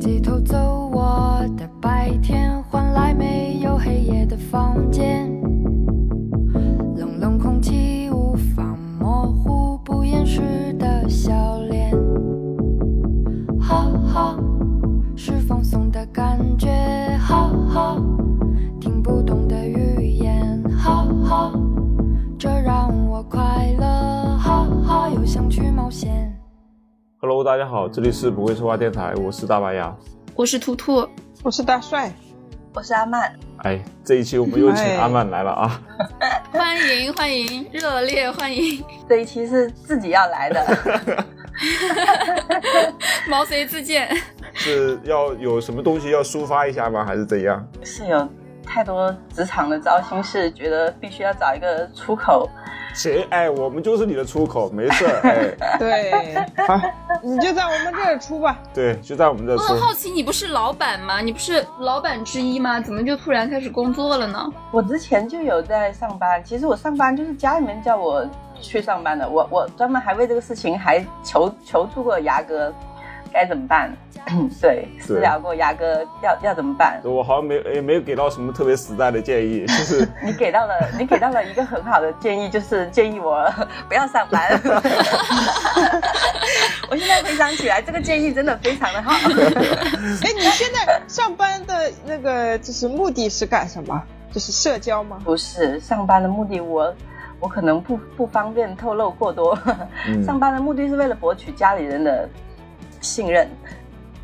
机偷走我的白天，换来没有黑夜的房间。Hello，大家好，这里是不会说话电台，我是大白牙。我是图图，我是大帅，我是阿曼，哎，这一期我们又请哎阿曼来了啊！欢迎欢迎，热烈欢迎，这一期是自己要来的，毛遂自荐。是要有什么东西要抒发一下吗？还是怎样？是有太多职场的糟心事，觉得必须要找一个出口。谁？哎，我们就是你的出口，没事儿。哎，对，啊，你就在我们这儿出吧。对，就在我们这出我很。好奇，你不是老板吗？你不是老板之一吗？怎么就突然开始工作了呢？我之前就有在上班，其实我上班就是家里面叫我去上班的，我我专门还为这个事情还求求助过牙哥，该怎么办？对，私聊过牙哥要要怎么办？我好像没也没有给到什么特别实在的建议，就是你给到了，你给到了一个很好的建议，就是建议我不要上班。我现在回想起来，这个建议真的非常的好。哎，你现在上班的那个就是目的是干什么？就是社交吗？不是上班的目的我，我可能不不方便透露过多。嗯上班的目的是为了博取家里人的信任、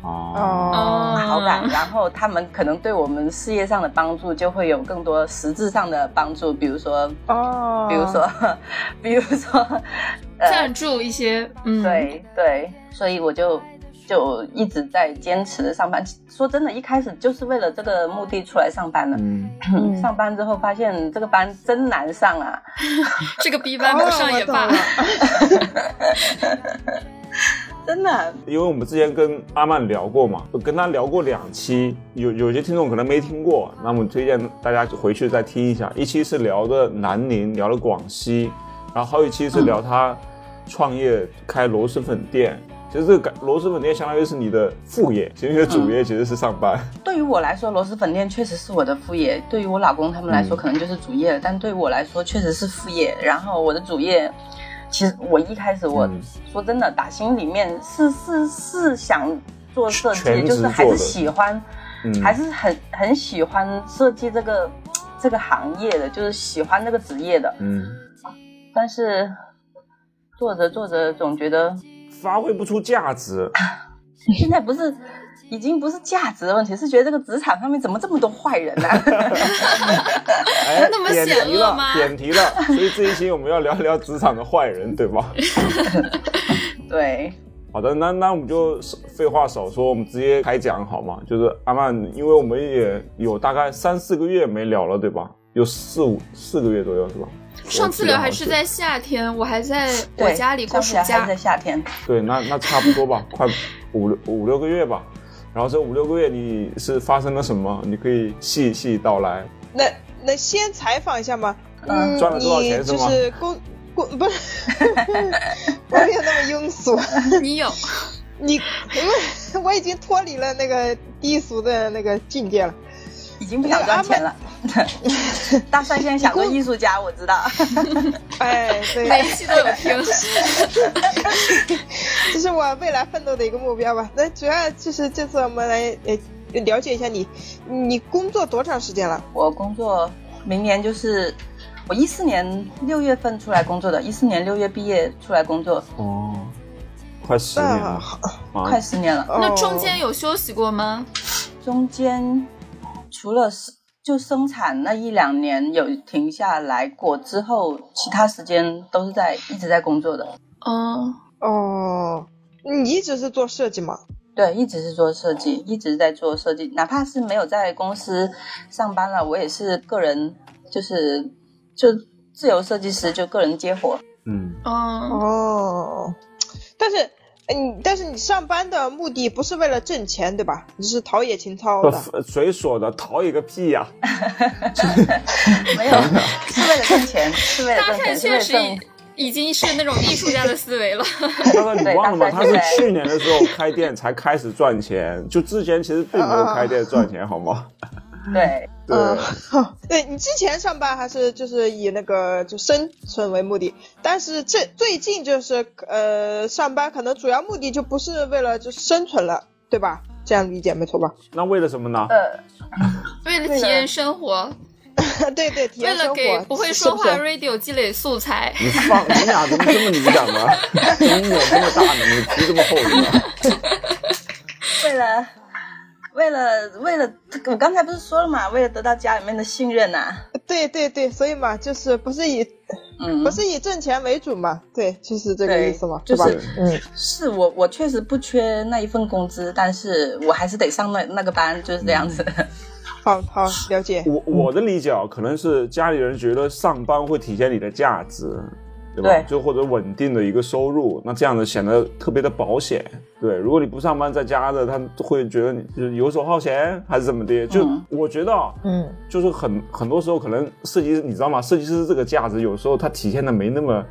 哦，哦好感，然后他们可能对我们事业上的帮助就会有更多实质上的帮助，比如说，哦，比如说，比如说，呃赞助一些，嗯，，对对，所以我就就一直在坚持上班。说真的，一开始就是为了这个目的出来上班的。上班之后发现这个班真难上啊！这个 B 班不上也罢。真的，因为我们之前跟阿曼聊过嘛，跟他聊过两期，有有些听众可能没听过，那我们推荐大家回去再听一下。一期是聊的南宁，聊了广西，然后还有一期是聊他创业开螺蛳粉店。其实这个螺蛳粉店相当于是你的副业，其实你的主业其实是上班。对于我来说，螺蛳粉店确实是我的副业；对于我老公他们来说，嗯可能就是主业了。但对于我来说，确实是副业。然后我的主业，其实我一开始我、嗯说真的，打心里面是是是想做设计，就是还是喜欢，嗯还是很很喜欢设计这个这个行业的，就是喜欢这个职业的。嗯，但是做着做着，总觉得发挥不出价值。现在不是已经不是价值的问题，是觉得这个职场上面怎么这么多坏人呢、哎，那么险恶吗点题了。所以这一期我们要聊一聊职场的坏人，对吧？对，好的，那那我们就废话少说，我们直接开讲好吗？就是阿曼，因为我们也有大概三四个月没聊了，对吧？有四五四个月左右是吧？上次聊还是在夏天，我还在我对家里过暑假在。夏天。对，那那差不多吧，快五六五六个月吧。然后这五六个月你是发生了什么？你可以细细道来。那那先采访一下嘛？嗯赚了多少你钱是吗就是工工不是，我没有那么庸俗。你有？你因为我已经脱离了那个低俗的那个境界了。已经不想赚钱了。大帅现在想做艺术家，我知道。哎，对，每一期都有听。这是我未来奋斗的一个目标吧。那主要就是这次我们来呃了解一下你，你工作多长时间了？我工作明年就是我一四年六月份出来工作的，一四年六月毕业出来工作，哦，快十年了！快十年了。那中哦间有休息过吗？中间除了是就生产那一两年有停下来过之后，其他时间都是在一直在工作的。嗯，哦，你一直是做设计吗？对，一直是做设计，一直在做设计，哪怕是没有在公司上班了，我也是个人，就是就自由设计师，就个人接活。嗯，哦，哦，但是。嗯，但是你上班的目的不是为了挣钱，对吧？你是陶冶情操的。不，谁说的？陶冶个屁呀、没有，是为了挣钱，是为了大挣钱，是为概确实。已经是那种艺术家的思维了。但是你忘了吗？他是去年的时候开店才开始赚钱，就之前其实并没有开店赚钱，好吗？对，对，嗯，对你之前上班还是就是以那个就生存为目的，但是这最近就是呃上班可能主要目的就不是为了就生存了，对吧？这样理解没错吧？那为了什么呢？呃，为了体验生活，对对，体为了验生活，给不会说话 radio 积累素材。你放你俩怎么这么敏感呢？你脸这么大呢？你皮这么厚呢？为了。为了为了，我刚才不是说了嘛，为了得到家里面的信任呐、对对对，所以嘛，就是不是以嗯，不是以挣钱为主嘛？对，就是这个意思嘛，就是嗯，是我我确实不缺那一份工资，但是我还是得上那那个班，就是这样子。好好了解。我我的理解啊，可能是家里人觉得上班会体现你的价值，对吧？对就或者稳定的一个收入，那这样子显得特别的保险。对，如果你不上班在家的，他会觉得你就是游手好闲还是怎么的？就、嗯我觉得啊，嗯，就是很很多时候可能设计师，你知道吗？设计师这个价值有时候它体现的没那么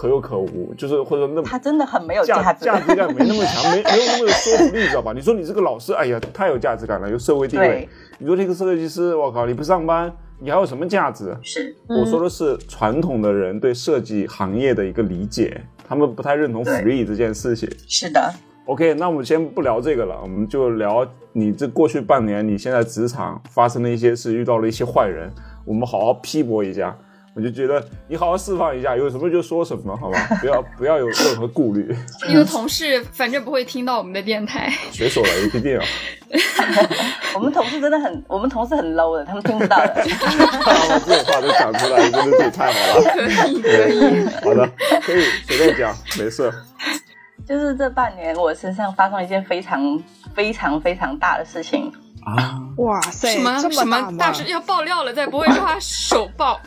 可有可无，就是或者那么他真的很没有价价值。价值感没那么强，没 没有那么有说服力，知道吧？你说你这个老师，哎呀，太有价值感了，有社会地位。你说这个设计师，我靠，你不上班，你还有什么价值？是，我说的是传统的人对设计行业的一个理解，他们不太认同对 free 这件事情。是的，OK，那我们先不聊这个了，我们就聊你这过去半年，你现在职场发生的一些事，遇到了一些坏人，我们好好批驳一下。我就觉得你好好释放一下，有什么就说什么，好吧？不要 不要有任何顾虑。你的同事反正不会听到我们的电台。谁说的？也不一定啊。我们同事真的很，我们同事很 low 的，他们听不到的。把这种话都讲出来，真的是太好了。可以，可以。好的，可以随便讲，没事。就是这半年，我身上发生了一件非常非常非常大的事情。啊，哇塞，什么什？么大事要爆料了，再不会说话手爆。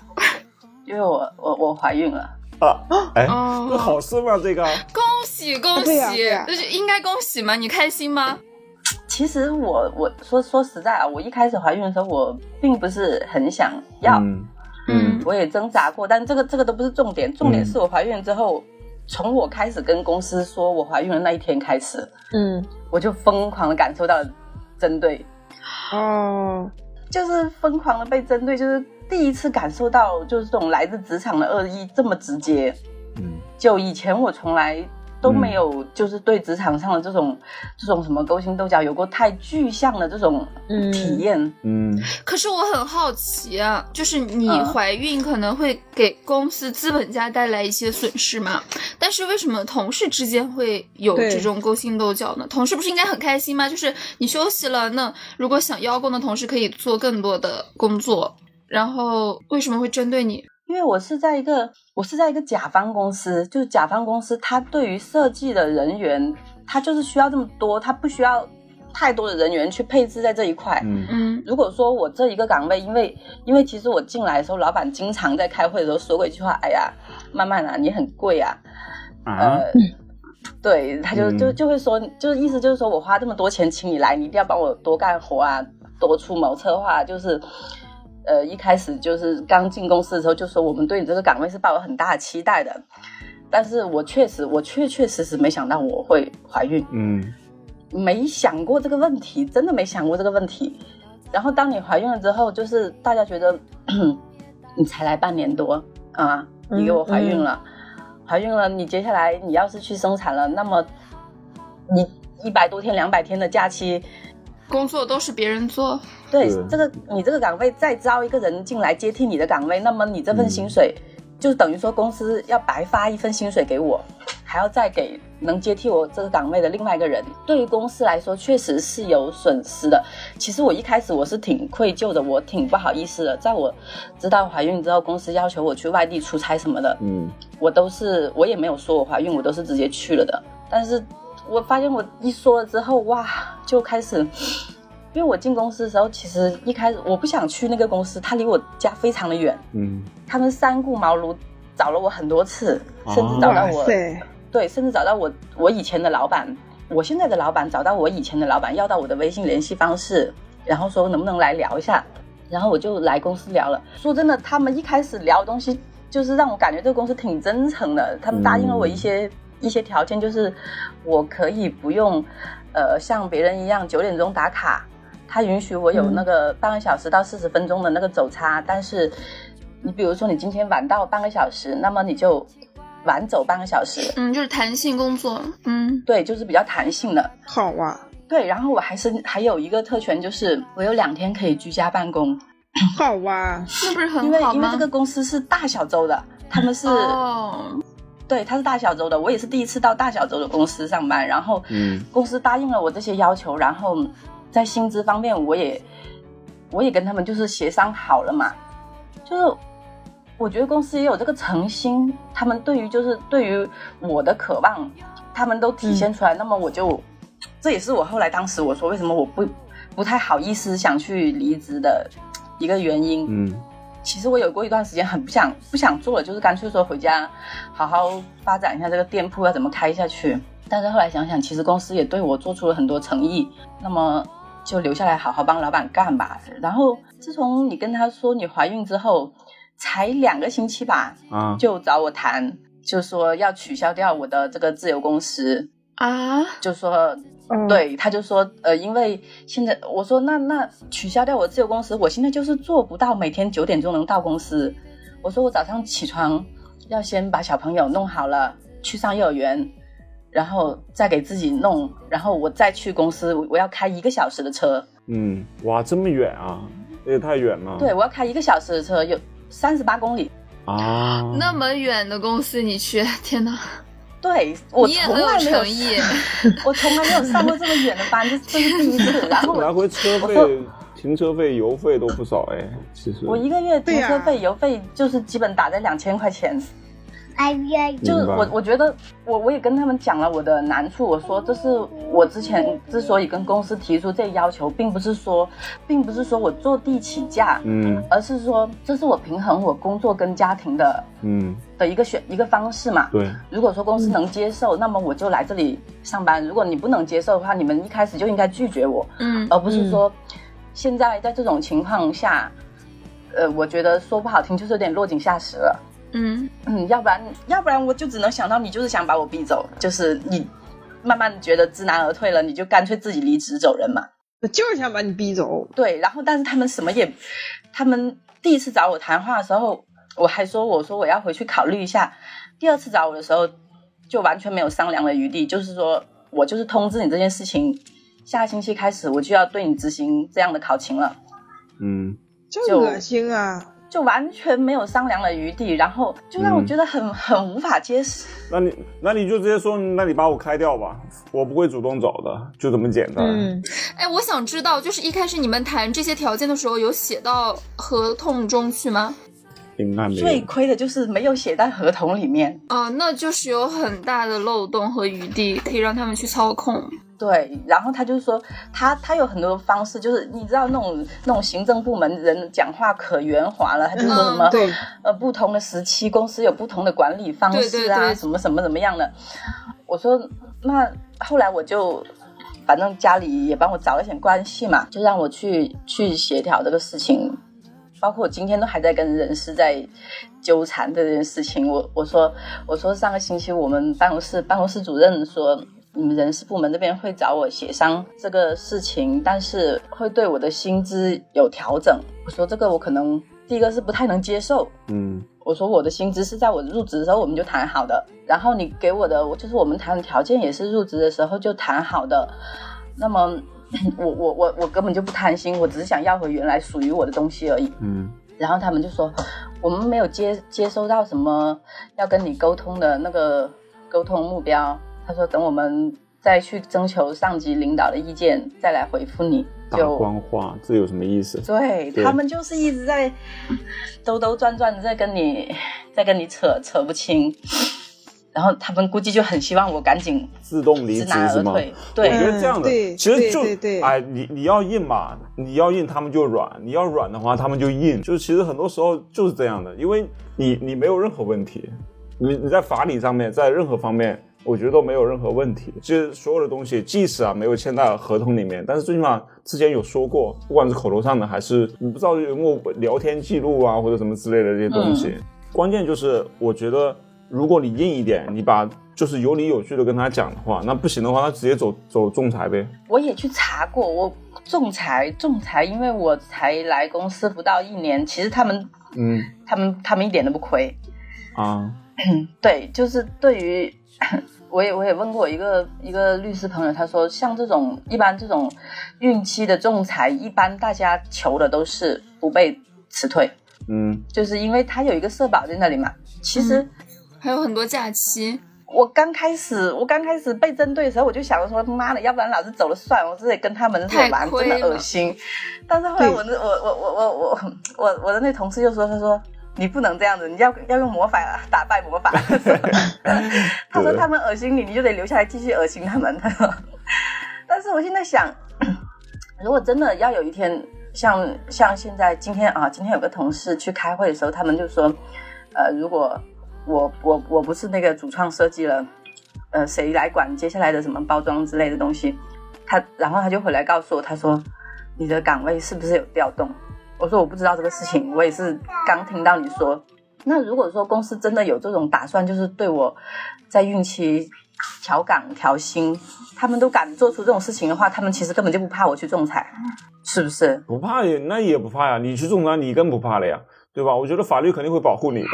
因为我我我怀孕了，啊，哎，哦这好事吗？这个？恭喜恭喜。对呀对呀，这是应该恭喜吗？你开心吗？其实我我说说实在啊，我一开始怀孕的时候，我并不是很想要，嗯嗯。我也挣扎过，但这个这个都不是重点，重点嗯是我怀孕之后，从我开始跟公司说我怀孕的那一天开始，嗯，我就疯狂的感受到针对，哦，就是疯狂的被针对，就是第一次感受到就是这种来自职场的恶意这么直接。嗯就以前我从来都没有，就是对职场上的这种、这种什么勾心斗角有过太具象的这种嗯体验。嗯可是我很好奇啊，就是你嗯怀孕可能会给公司资本家带来一些损失嘛？但是为什么同事之间会有这种勾心斗角呢？同事不是应该很开心吗？就是你休息了，那如果想邀功的同事可以做更多的工作，然后为什么会针对你？因为我是在一个我是在一个甲方公司，就是甲方公司，他对于设计的人员，他就是需要这么多，他不需要太多的人员去配置在这一块。嗯嗯如果说我这一个岗位，因为因为其实我进来的时候，老板经常在开会的时候说过一句话：“哎呀，慢慢啊，你很贵啊。”啊呃，对，他就就嗯就会说，就是意思就是说我花这么多钱请你来，你一定要帮我多干活啊，多出谋策划，就是。呃，一开始就是刚进公司的时候就说我们对你这个岗位是抱有很大的期待的，但是我确实我确确实实没想到我会怀孕，嗯。没想过这个问题，真的没想过这个问题。然后当你怀孕了之后，就是大家觉得 你才来半年多啊，你给我怀孕了，怀孕了，你接下来你要是去生产了，那么你一百多天、两百天的假期，工作都是别人做，对这个你这个岗位再招一个人进来接替你的岗位，那么你这份薪水、就等于说公司要白发一份薪水给我，还要再给能接替我这个岗位的另外一个人。对于公司来说，确实是有损失的。其实我一开始我是挺愧疚的，我挺不好意思的。在我知道怀孕之后，公司要求我去外地出差什么的，嗯我都是我也没有说我怀孕，我都是直接去了的。但是我发现我一说了之后，哇，就开始，因为我进公司的时候，其实一开始我不想去那个公司，它离我家非常的远，嗯。他们三顾茅庐找了我很多次，哦甚至找到我，对，甚至找到我我以前的老板，我现在的老板找到我以前的老板，要到我的微信联系方式，然后说能不能来聊一下，然后我就来公司聊了。说真的，他们一开始聊的东西就是让我感觉这个公司挺真诚的，他们答应了我一些、一些条件，就是我可以不用，呃，像别人一样九点钟打卡，他允许我有那个半个小时到四十分钟的那个走差，但是你比如说你今天晚到半个小时，那么你就晚走半个小时，嗯，就是弹性工作，嗯，对，就是比较弹性的。好啊，对，然后我还是还有一个特权，就是我有两天可以居家办公，好啊，是不是因为很好吗？因为这个公司是大小周的，他们是、哦，对，他是大小周的，我也是第一次到大小周的公司上班，然后嗯。公司答应了我这些要求，然后在薪资方面我也我也跟他们就是协商好了嘛，就是我觉得公司也有这个诚心，他们对于就是对于我的渴望，他们都体现出来，那么我就这也是我后来当时我说为什么我不不太好意思想去离职的一个原因，嗯其实我有过一段时间很不想不想做了，就是干脆说回家好好发展一下这个店铺要怎么开下去。但是后来想想，其实公司也对我做出了很多诚意，那么就留下来好好帮老板干吧。然后自从你跟他说你怀孕之后，才两个星期吧，啊，就找我谈，就说要取消掉我的这个自由公司，啊，就说嗯，对，他就说，呃，因为现在我说那那取消掉我自由公司，我现在就是做不到每天九点钟能到公司。我说我早上起床要先把小朋友弄好了，去上幼儿园，然后再给自己弄，然后我再去公司，我 我要开一个小时的车，嗯，哇，这么远啊，也太远了。对我要开一个小时的车，有三十八公里。啊，那么远的公司你去，天哪，对我从来没有。我从来没有上过这么远的班，这这是第一次。然后来回车费、停车费、油费都不少哎，其实。我一个月停车费、油费就是基本打在两千块钱。就是我，我觉得我我也跟他们讲了我的难处，我说这是我之前之所以跟公司提出这要求，并不是说，并不是说我坐地起价，嗯而是说这是我平衡我工作跟家庭的嗯，的一个选一个方式嘛。对，如果说公司能接受，那么我就来这里上班；如果你不能接受的话，你们一开始就应该拒绝我，嗯而不是说现在在这种情况下，呃，我觉得说不好听就是有点落井下石了。嗯，嗯，要不然，要不然我就只能想到你就是想把我逼走，就是你慢慢觉得知难而退了，你就干脆自己离职走人嘛。我就是想把你逼走。对，然后但是他们什么也，他们第一次找我谈话的时候，我还说我说我要回去考虑一下。第二次找我的时候，就完全没有商量的余地，就是说我就是通知你这件事情，下星期开始我就要对你执行这样的考勤了。嗯就恶心啊！就完全没有商量的余地，然后就让我嗯觉得很、很无法接受。那你那你就直接说，那你把我开掉吧，我不会主动走的，就这么简单。嗯，哎，我想知道，就是一开始你们谈这些条件的时候，有写到合同中去吗？应该没有。最亏的就是没有写在合同里面。哦，那就是有很大的漏洞和余地，可以让他们去操控。对，然后他就说他他有很多方式，就是你知道那种那种行政部门人讲话可圆滑了，他就说什么、嗯对，呃不同的时期公司有不同的管理方式啊，对对对什么什么怎么样的。我说那后来我就反正家里也帮我找了一点关系嘛，就让我去去协调这个事情。包括我今天都还在跟人事在纠缠这件事情。我我说我说上个星期我们办公室办公室主任说，你们人事部门这边会找我协商这个事情，但是会对我的薪资有调整。我说这个我可能第一个是不太能接受。嗯我说我的薪资是在我入职的时候我们就谈好的，然后你给我的就是我们谈的条件也是入职的时候就谈好的。那么 我我我我根本就不贪心，我只是想要回原来属于我的东西而已。嗯然后他们就说，我们没有接接收到什么要跟你沟通的那个沟通目标。他说等我们再去征求上级领导的意见，再来回复你。大就官话，这有什么意思？对对他们就是一直在兜兜转转的在跟你在跟你扯扯不清，然后他们估计就很希望我赶紧自动离职是吗？难而退。我，觉得这样的，嗯其实就对对对哎，你你要硬嘛，你要硬他们就软，你要软的话他们就硬，就是其实很多时候就是这样的，因为你你没有任何问题，你你在法理上面，在任何方面，我觉得都没有任何问题。其实所有的东西，即使啊没有签到合同里面，但是最起码之前有说过，不管是口头上的还是你不知道有没有聊天记录啊或者什么之类的这些东西。关键就是我觉得，如果你硬一点，你把就是有理有据的跟他讲的话，那不行的话，那直接走走仲裁呗。我也去查过，我仲裁仲裁，因为我才来公司不到一年，其实他们嗯他们他们一点都不亏。啊，对，就是对于，我也我也问过一个一个律师朋友，他说像这种一般这种孕期的仲裁，一般大家求的都是不被辞退，嗯就是因为他有一个社保在那里嘛。其实还有很多假期，我刚开始我刚开始被针对的时候，我就想着说妈的，要不然老子走了算了，我这里跟他们这太玩真的恶心。但是后来我那我我我我我我我的那同事就说，他说。你不能这样子，你要要用魔法打败魔法。他说他们恶心你，你就得留下来继续恶心他们。他说，但是我现在想，如果真的要有一天，像像现在今天啊，今天有个同事去开会的时候，他们就说，呃，如果我我我不是那个主创设计了，呃，谁来管接下来的什么包装之类的东西？他然后他就回来告诉我，他说你的岗位是不是有调动？我说我不知道这个事情，我也是刚听到你说。那如果说公司真的有这种打算，就是对我在孕期调岗调薪，他们都敢做出这种事情的话，他们其实根本就不怕我去仲裁，是不是？不怕也那也不怕呀，你去仲裁你更不怕了呀，对吧？我觉得法律肯定会保护你的，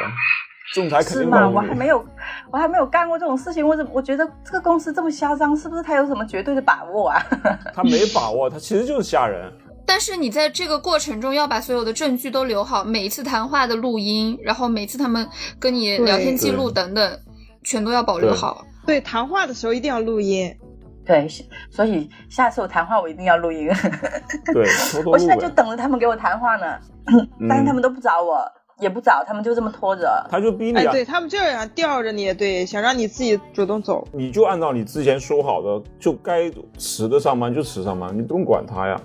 仲裁肯是吗？定保护你。我还没有，我还没有干过这种事情，我怎么我觉得这个公司这么嚣张，是不是他有什么绝对的把握啊？他没把握，他其实就是吓人。但是你在这个过程中要把所有的证据都留好，每一次谈话的录音，然后每次他们跟你聊天记录等等，全都要保留好。对，谈话的时候一定要录音。对，所以下次我谈话我一定要录音。对，我现在就。等着他们给我谈话呢，但是他们都不找我，也不早，他们就这么拖着。他就逼你对他们就想吊着你，对，想让你自己主动走。你就按照你之前说好的，就该迟的上班就迟上班，你不用管他呀。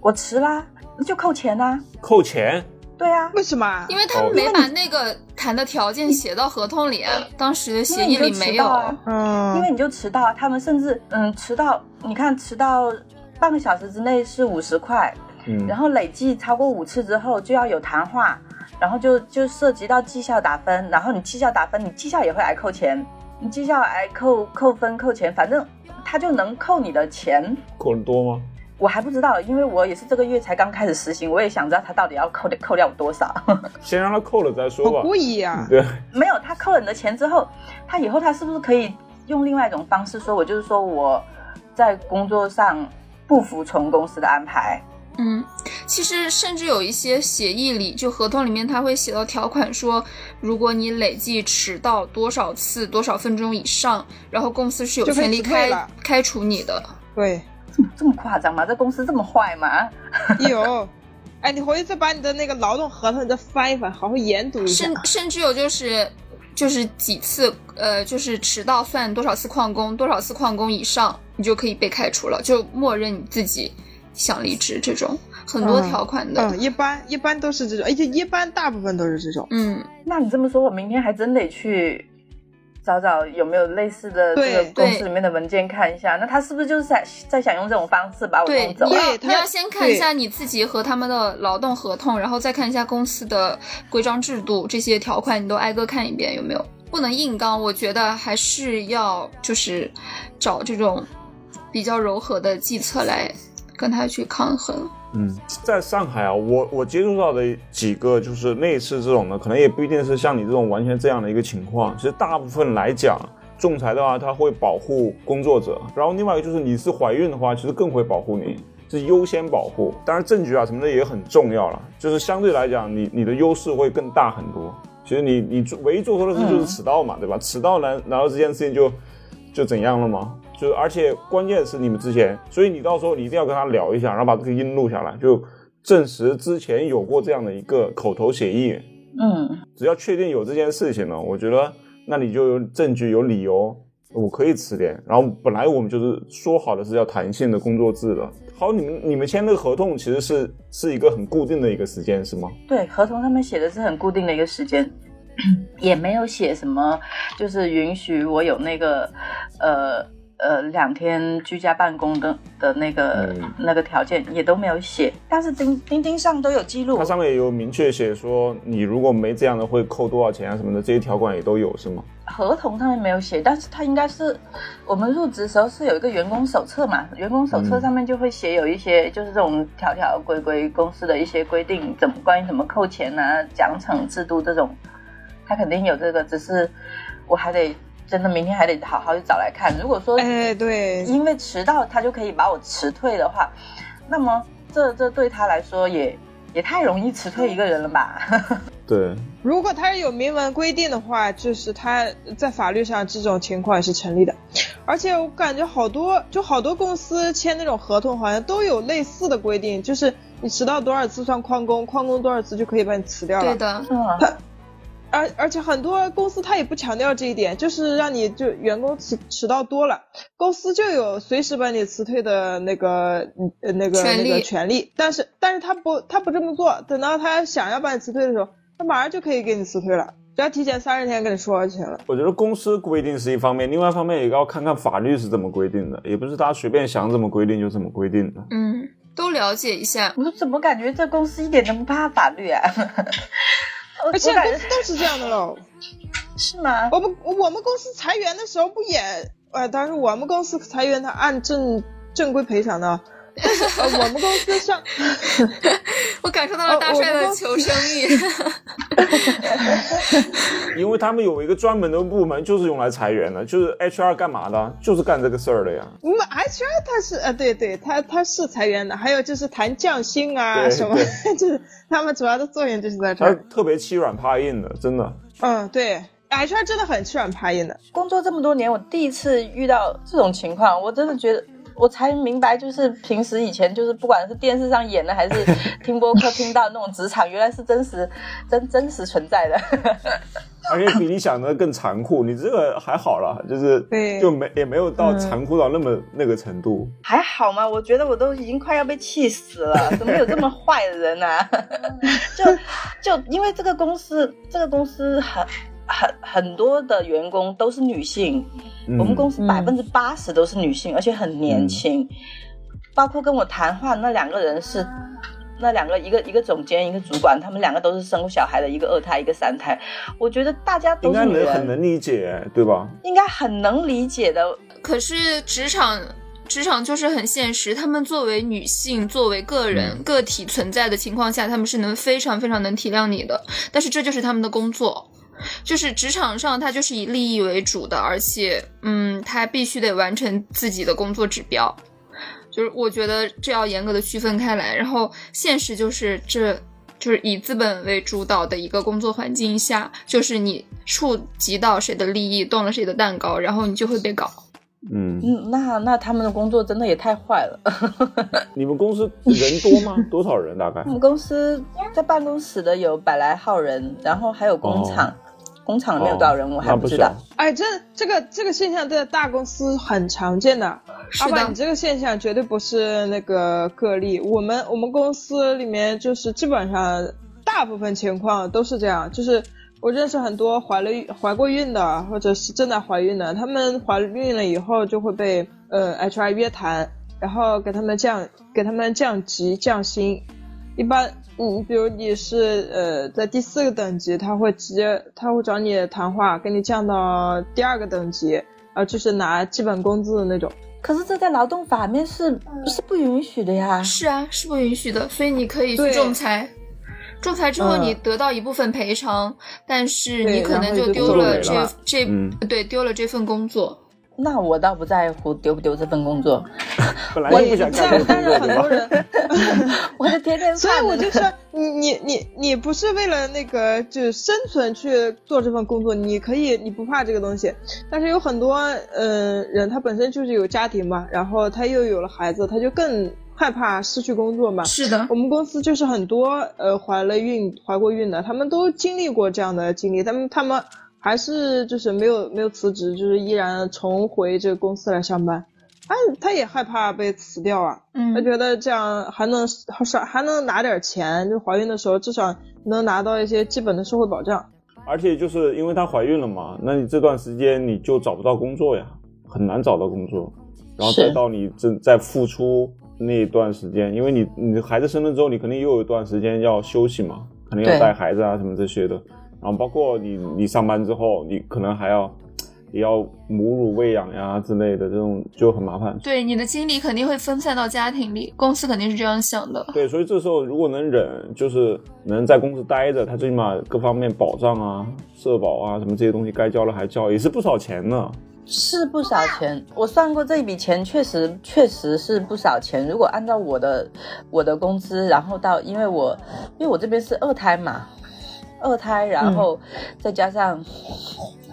我迟啦，那就扣钱呐、扣钱，对啊，为什么？因为他们没把那个谈的条件写到合同里，啊，当时的协议里没有。因为你就迟到啊嗯，因为你就迟到啊，他们甚至嗯迟到，你看迟到半个小时之内是五十块，嗯，然后累计超过五次之后就要有谈话，然后就就涉及到绩效打分，然后你绩效打分，你绩效也会挨扣钱，你绩效挨扣扣分扣钱，反正他就能扣你的钱。扣的多吗？我还不知道，因为我也是这个月才刚开始实行，我也想知道他到底要扣扣掉我多少。先让他扣了再说吧。我故意呀、对，没有，他扣了你的钱之后，他以后他是不是可以用另外一种方式说，我就是说我在工作上不服从公司的安排，嗯，其实甚至有一些协议里，就合同里面，他会写到条款说，如果你累计迟到多少次、多少分钟以上，然后公司是有权利开开除你的。对，这么这么夸张吗？这公司这么坏吗？有。哎，你回去再把你的那个劳动合同你再翻一翻，好好研读一下甚。甚至有就是就是几次呃，就是迟到算多少次旷工，多少次旷工以上，你就可以被开除了，就默认你自己想离职这种很多条款的。嗯，一般一般都是这种，而且一般大部分都是这种。嗯，那你这么说，我明天还真得去找找有没有类似的这个对公司里面的文件看一下。那他是不是就是在在想用这种方式把我对，弄走你要先看一下你自己和他们的劳动合同，然后再看一下公司的规章制度这些条款，你都挨个看一遍有没有？不能硬刚，我觉得还是要就是找这种比较柔和的计策来跟他去抗衡。嗯，在上海啊，我我接触到的几个就是类似这种的，可能也不一定是像你这种完全这样的一个情况。其实大部分来讲，仲裁的话，他会保护工作者，然后另外一个就是你是怀孕的话，其实更会保护你，是优先保护。当然证据啊什么的也很重要了，就是相对来讲，你你的优势会更大很多。其实你你唯一做错的事就是迟到嘛，对吧？迟到难难道这件事情就就怎样了吗？就而且关键是你们之前，所以你到时候你一定要跟他聊一下，然后把这个音录下来，就证实之前有过这样的一个口头协议。嗯，只要确定有这件事情了，我觉得那你就有证据、有理由，我可以辞点。然后本来我们就是说好的是要弹性的工作制的。好，你们你们签那个合同其实是是一个很固定的一个时间是吗？对，合同上面写的是很固定的一个时间，也没有写什么，就是允许我有那个呃呃两天居家办公的的那个、嗯那个条件也都没有写，但是钉钉钉上都有记录它。上面也有明确写说，你如果没这样的会扣多少钱啊什么的，这些条款也都有是吗？合同上面没有写，但是它应该是我们入职时候是有一个员工手册嘛，员工手册嗯上面就会写有一些就是这种条条规规公司的一些规定，怎么关于怎么扣钱啊、奖惩制度这种，它肯定有这个，只是我还得真的明天还得好好去找来看。如果说哎，对，因为迟到他就可以把我辞退的话，那么这这对他来说也也太容易辞退一个人了吧？对，如果他是有明文规定的话，就是他在法律上这种情况也是成立的。而且我感觉好多，就好多公司签那种合同，好像都有类似的规定，就是你迟到多少次算旷工，旷工多少次就可以把你辞掉了。对的，嗯，而而且很多公司他也不强调这一点，就是让你就员工迟迟到多了，公司就有随时把你辞退的那个呃那个权利那个权利。但是但是他不他不这么做，等到他想要把你辞退的时候，他马上就可以给你辞退了，只要提前三十天跟你说就行了。我觉得公司规定是一方面，另外一方面也要看看法律是怎么规定的，也不是他随便想怎么规定就怎么规定的。嗯，都了解一下。我怎么感觉这公司一点都不怕法律啊？我而且公司都是这样的喽。是吗？我们我们公司裁员的时候不也，呃，当时我们公司裁员他按正正规赔偿的，但 是呃我们公司上。我感受到了哦大帅的求生欲。因为他们有一个专门的部门就是用来裁员的，就是 HR 干嘛的？就是干这个事儿的呀。我们 HR 他是呃，对对，他他是裁员的，还有就是谈降薪啊什么，就是他们主要的作用就是在这他儿。特别欺软怕硬的，真的。嗯，对，HR 真的很欺软怕硬的。工作这么多年，我第一次遇到这种情况，我真的觉得。我才明白，就是平时以前就是不管是电视上演的，还是 听播客听到那种职场，原来是真实、真真实存在的。而且比你想的更残酷。你这个还好了，就是就没也没有到嗯残酷到那么、那个程度。还好吗？我觉得我都已经快要被气死了，怎么有这么坏的人啊？就就因为这个公司，这个公司很很很多的员工都是女性，嗯我们公司嗯百分之八十都是女性，而且很年轻。包括跟我谈话那两个人是，那两个一个一个总监一个主管，他们两个都是生过小孩的，一个二胎一个三胎。我觉得大家都应该能很能理解，对吧？应该很能理解的。可是职场。职场就是很现实，他们作为女性，作为个人、嗯个体存在的情况下，他们是能非常非常能体谅你的。但是这就是他们的工作，就是职场上他就是以利益为主的，而且，嗯，他必须得完成自己的工作指标。就是我觉得这要严格的区分开来，然后现实就是这就是以资本为主导的一个工作环境下，就是你触及到谁的利益，动了谁的蛋糕，然后你就会被搞。嗯，嗯，那那他们的工作真的也太坏了。你们公司人多吗？多少人大概我？们公司在办公室的有百来号人，然后还有工厂，工厂里面有多少人我还不知道小。。哎，这这个这个现象在大公司很常见的。是阿爸，你，这个现象绝对不是那个个例。我们我们公司里面就是基本上大部分情况都是这样，就是我认识很多怀了孕怀过孕的，或者是正在怀孕的，他们怀孕了以后就会被呃 HR 约谈，然后给他们降给他们降级降薪。一般，嗯，比如你是呃在第四个等级，他会直接他会找你谈话，给你降到第二个等级，呃，就是拿基本工资的那种。可是这在劳动法面是是不允许的呀。是啊，是不允许的，所以你可以去仲裁。仲裁之后，嗯你得到一部分赔偿，但是你可能就就丢了这了这、嗯对丢了这份工作。那我倒不在乎丢不丢这份工作，本来就不想这样干这，个但是？很多人 我就天天所以我就说，你你你你不是为了那个就是生存去做这份工作，你可以你不怕这个东西，但是有很多呃人他本身就是有家庭嘛，然后他又有了孩子，他就更害怕失去工作嘛。是的我，们公司就是很多呃怀了孕、怀过孕的，他们都经历过这样的经历，他们他们还是就是没有没有辞职，就是依然重回这个公司来上班。他他也害怕被辞掉啊，嗯他觉得这样还能还少还能拿点钱，就怀孕的时候至少能拿到一些基本的社会保障。而且就是因为她怀孕了嘛，那你这段时间你就找不到工作呀，很很难找到工作，然后再到你正在付出那一段时间，因为你你孩子生了之后，你肯定又有一段时间要休息嘛，肯定要带孩子啊什么这些的，然后包括你你上班之后，你可能还要。也要母乳喂养呀之类的，这种就很麻烦。对，你的精力肯定会分散到家庭里，公司肯定是这样想的。对，所以这时候如果能忍，就是能在公司待着，他最起码各方面保障啊、社保啊什么这些东西该交了还交，也是不少钱呢。是不少钱，我算过这一笔钱，确实确实是不少钱。如果按照我的我的工资，然后到因为我因为我这边是二胎嘛，二胎，然后再加上。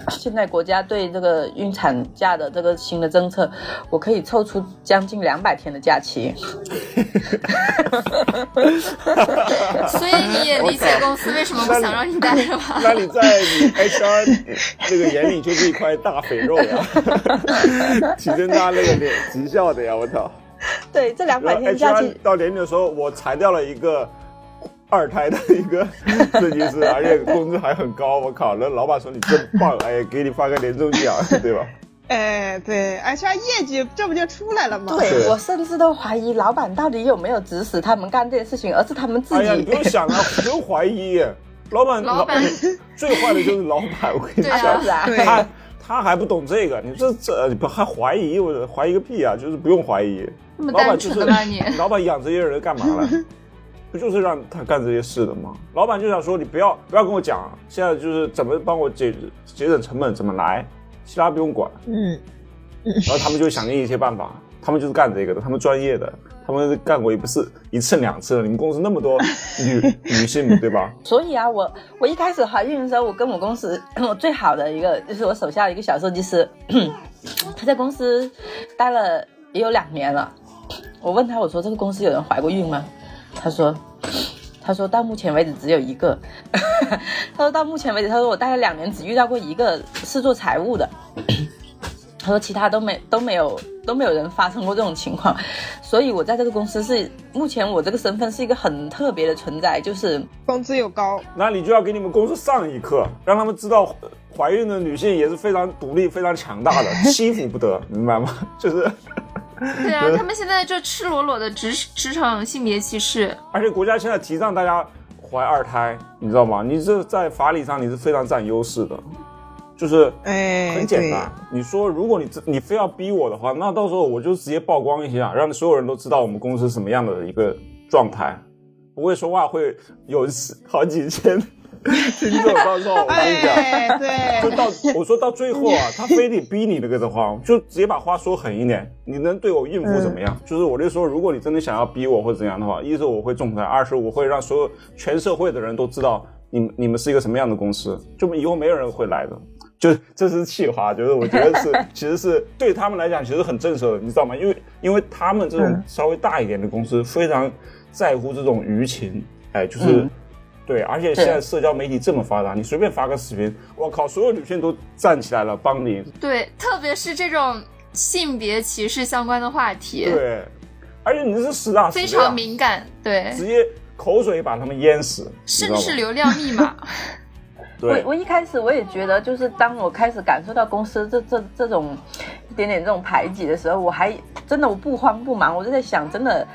现在国家对这个孕产假的这个新的政策，我可以凑出将近两百天的假期。所以你也理解公司为什么不想让你待着吧？那你在你 HR 那个眼里就是一块大肥肉呀，提升他那个脸绩效的呀！我操。对，这两百天假期到年底的时候，我裁掉了一个。二胎的一个 设计师，而且工资还很高，我靠！那老板说你真棒，哎，给你发个年终奖，对吧？哎，对，而且业绩这不就出来了吗？对我甚至都怀疑老板到底有没有指使他们干这件事情，而是他们自己。哎呀，你不用想啊，不用怀疑，老板，老板最坏的就是老板，我跟你讲，他他还不懂这个，你这这不还怀疑？我怀疑个屁啊！就是不用怀疑，老板就是老板养这些人干嘛了？不就是让他干这些事的吗？老板就想说，你不要不要跟我讲，现在就是怎么帮我节节省成本，怎么来，其他不用管。嗯，然后他们就想尽一切办法，他们就是干这个的，他们专业的，他们干过也不是一次两次了。你们公司那么多 女女性，对吧？所以啊，我我一开始怀孕的时候，我跟我公司我最好的一个就是我手下的一个小设计师，他在公司待了也有两年了。我问他，我说这个公司有人怀过孕吗？他说：“他说到目前为止只有一个。他说到目前为止，他说我待了两年只遇到过一个是做财务的。他说其他都没都没有都没有人发生过这种情况。所以我在这个公司是目前我这个身份是一个很特别的存在，就是工资又高。那你就要给你们公司上一课，让他们知道怀孕的女性也是非常独立、非常强大的，欺负不得，明白吗？就是。”对啊，他们现在就赤裸裸的职职场性别歧视，而且国家现在提倡大家怀二胎，你知道吗？你这在法理上你是非常占优势的，就是哎，很简单。你说如果你你非要逼我的话，那到时候我就直接曝光一下，让所有人都知道我们公司什么样的一个状态，不会说话会有好几千。听众到时候我跟你讲，对，就到我说到最后啊，他非得逼你那个的话，就直接把话说狠一点。你能对我应付怎么样？就是我就说，如果你真的想要逼我或者怎样的话，一是我会仲裁，二是我会让所有全社会的人都知道你你们是一个什么样的公司，就以后没有人会来的。就这是气话，就是我觉得是 其实是对他们来讲其实很震慑的，你知道吗？因为因为他们这种稍微大一点的公司非常在乎这种舆情，哎，就是。对，而且现在社交媒体这么发达，你随便发个视频，我靠，所有女性都站起来了帮你。对，特别是这种性别歧视相关的话题。对，而且你是实打实非常敏感，对，直接口水把他们淹死，甚至是流量密码。我我一开始我也觉得，就是当我开始感受到公司这这这种一点点这种排挤的时候，我还真的我不慌不忙，我就在想，真的，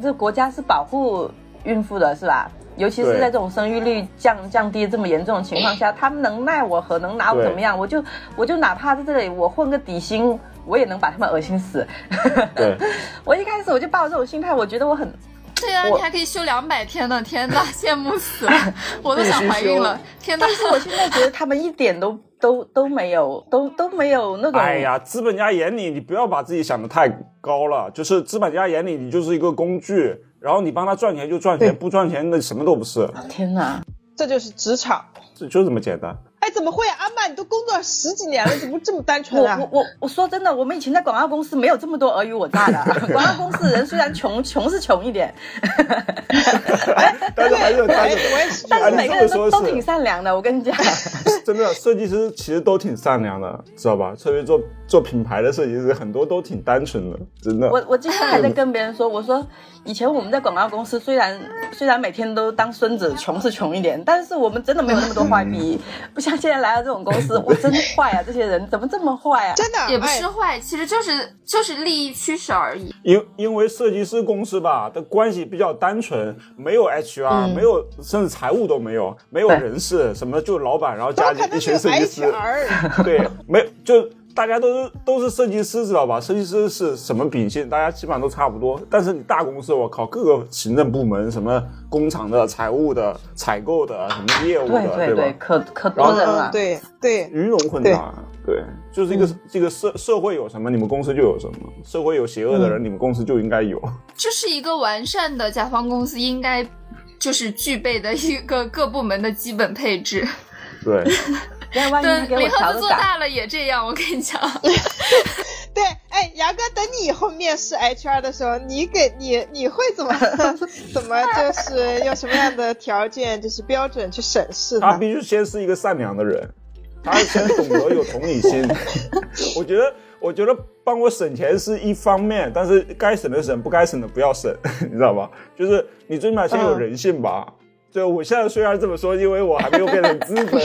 这国家是保护孕妇的，是吧？尤其是在这种生育率降降低这么严重的情况下，他们能奈我何？能拿我怎么样？我就我就哪怕在这里我混个底薪，我也能把他们恶心死。对，我一开始我就抱着这种心态，我觉得我很。对啊，你还可以休两百天呢！天呐，羡慕死了，我都想怀孕了。天呐！但是我现在觉得他们一点都都都没有，都都没有那种。哎呀，资本家眼里，你不要把自己想的太高了。就是资本家眼里，你就是一个工具。然后你帮他赚钱就赚钱，不赚钱那什么都不是。天哪，这就是职场，这就这么简单。哎，怎么会？阿曼，你都工作十几年了，怎么这么单纯啊？我我我说真的，我们以前在广告公司没有这么多尔虞我诈的。广告公司人虽然穷，穷是穷一点，但是还是但是 但是每个人都都挺善良的。我跟你讲，真的，设计师其实都挺善良的，知道吧？特别做做品牌的设计师，很多都挺单纯的，真的。我我今天还在跟别人说，我说以前我们在广告公司，虽然虽然每天都当孙子，穷是穷一点，但是我们真的没有那么多坏 逼，不像现在来到这种公司，我真坏啊！这些人怎么这么坏啊？真的也不哎是坏，其实就是就是利益驱使而已。因因为设计师公司吧的关系比较单纯，没有 HR，、没有甚至财务都没有，没有人事什么，就老板，然后不加一群设计师，对，没就大家都是都是设计师，知道吧？设计师是什么秉性，大家基本上都差不多。但是你大公司，我靠，各个行政部门，什么工厂的、财务的、采购的、什么业务的，对吧？可可多人了。嗯，对对，鱼龙混杂，对，就是一个、这个社社会有什么，你们公司就有什么；社会有邪恶的人，你们公司就应该有。这是一个完善的甲方公司应该就是具备的一个各部门的基本配置。对，那万一对他，给我林调个岗，赫兹做大了也这样，我跟你讲。对，哎，牙哥，等你以后面试 HR 的时候，你给你你会怎么 怎么就是用什么样的条件就是标准去审视他？他必须先是一个善良的人，他先懂得有同理心。我觉得，我觉得帮我省钱是一方面，但是该省的省，不该省的不要省，你知道吧？就是你最起码先有人性吧。就，我现在虽然这么说，因为我还没有变成资本，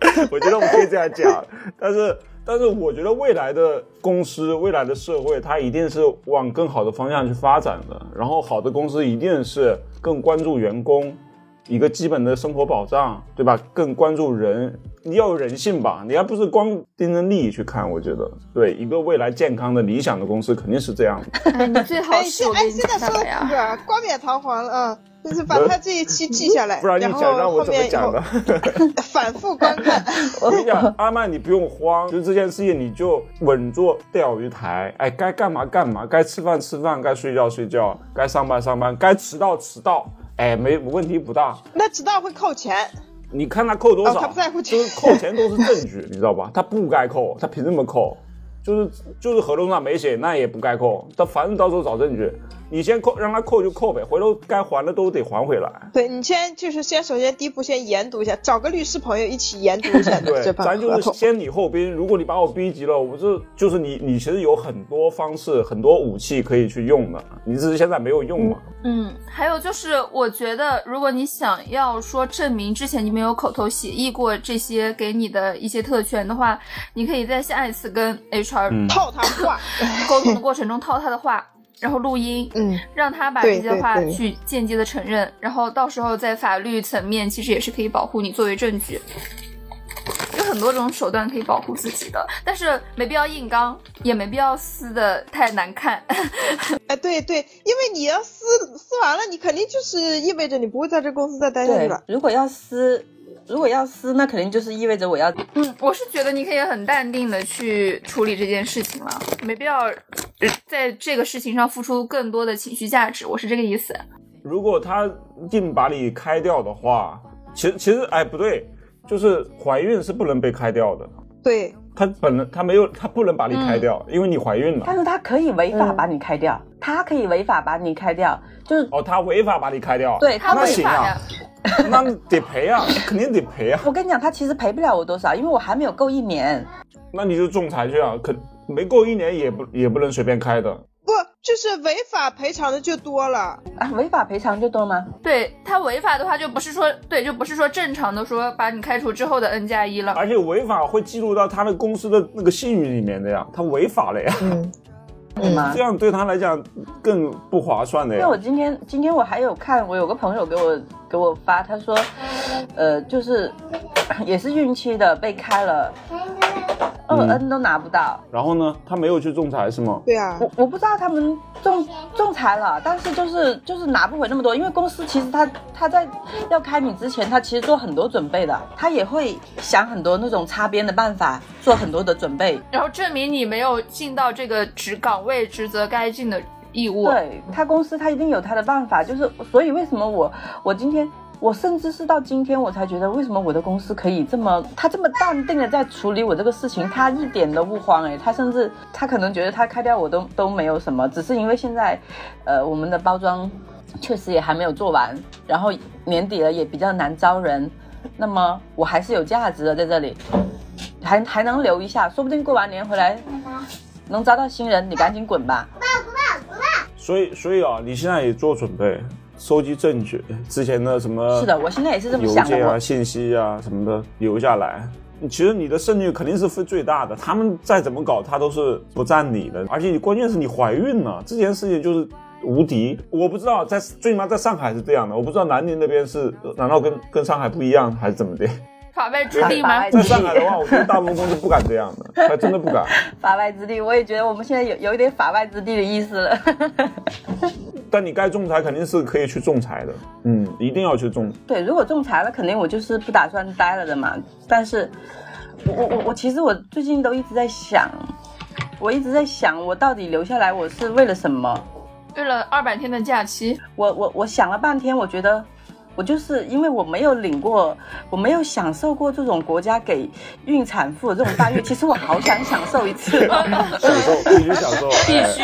我觉得我们可以这样讲，但是。但是我觉得未来的公司、未来的社会，它一定是往更好的方向去发展的。然后，好的公司一定是更关注员工，一个基本的生活保障，对吧？更关注人，你要有人性吧，你还不是光盯着利益去看。我觉得，对一个未来健康的、理想的公司肯定是这样的。哎，你最好哎，是现哎我跟你现在说的讲的呀。这个冠冕堂皇了啊，就是把他这一期记下来，不然你然后讲让我怎么讲呢？反复观看。我跟你讲，阿曼，你不用慌，就这件事情你就稳坐钓鱼台，哎，该干嘛干嘛，该吃饭吃饭，该睡觉睡觉，该上班上班，该迟到迟到，哎，没问题不大。那迟到会扣钱，你看他扣多少，哦他不在乎钱就是扣钱都是证据，你知道吧？他不该扣，他凭什么扣？就是就是合同上没写，那也不该扣。他反正到时候找证据，你先扣，让他扣就扣呗，回头该还的都得还回来。对你先就是先首先第一步先研读一下，找个律师朋友一起研读一下对，咱就。是先礼后兵。如果你把我逼急了，我这就是你，你其实有很多方式、很多武器可以去用的，你只是现在没有用嘛。嗯，还有就是，我觉得如果你想要说证明之前你没有口头协议过这些给你的一些特权的话，你可以在下一次跟 HR 嗯套他话，沟通的过程中套他的话，然后录音，嗯，让他把这些话去间接的承认，然后到时候在法律层面其实也是可以保护你作为证据。有很多种手段可以保护自己的，但是没必要硬刚，也没必要撕的太难看。哎，对对，因为你要撕撕完了，你肯定就是意味着你不会在这公司再待下去了。，如果要撕，如果要撕，那肯定就是意味着我要嗯，我是觉得你可以很淡定的去处理这件事情了，没必要呃在这个事情上付出更多的情绪价值。我是这个意思。如果他硬把你开掉的话，其实其实哎不对，就是怀孕是不能被开掉的。对，他本人他没有，他不能把你开掉，因为你怀孕了。但是他可以违法嗯把你开掉，他可以违法把你开掉，就是哦，他违法把你开掉，对他违法呀啊，，那得赔啊，肯定得赔啊。我跟你讲，他其实赔不了我多少，因为我还没有够一年。那你就仲裁去啊，可没够一年也不也不能随便开的。不就是违法赔偿的就多了。啊，违法赔偿就多吗？对他违法的话，就不是说对，就不是说正常的说把你开除之后的 N 加一了。而且违法会记录到他的公司的那个信誉里面的呀，他违法了呀，嗯，对吗这？样对他来讲更不划算的呀因为。我今天今天我还有看，我有个朋友给我给我发，他说，呃，就是 也是孕期的被开了，二嗯 N 都拿不到。然后呢，他没有去仲裁是吗？对啊，我我不知道他们仲仲裁了，但是就是就是拿不回那么多，因为公司其实他他在要开你之前，他其实做很多准备的，他也会想很多那种擦边的办法，做很多的准备。然后证明你没有尽到这个职岗位职责该尽的义务。对他公司，他一定有他的办法，就是所以为什么我我今天。我甚至是到今天我才觉得，为什么我的公司可以这么，他这么淡定的在处理我这个事情，他一点都不慌哎，他甚至他可能觉得他开掉我都都没有什么，只是因为现在，呃，我们的包装确实也还没有做完，然后年底了也比较难招人，那么我还是有价值的在这里，还还能留一下，说不定过完年回来能招到新人，你赶紧滚吧。所以，所以啊，你现在也做准备，收集证据，之前的什么是的，我现在也是这么想的。件啊、我信息啊什么的留下来。其实你的胜率肯定是会最大的，他们再怎么搞，他都是不占你的。而且你关键是你怀孕了，这件事情就是无敌。我不知道在最起码在上海是这样的，我不知道南宁那边是难道跟跟上海不一样还是怎么的？法外之地吗？在上海的话，我觉得大部分公司不敢这样的，他真的不敢。法外之地，我也觉得我们现在有有一点法外之地的意思了。但你该仲裁肯定是可以去仲裁的，嗯，一定要去仲。对，如果仲裁了，肯定我就是不打算待了的嘛。但是，我我我我其实我最近都一直在想，我一直在想，我到底留下来我是为了什么？为了二百天的假期，我我我想了半天，我觉得我就是因为我没有领过，我没有享受过这种国家给孕产妇的这种待遇，其实我好想享受一次。享受，必须享受，必须。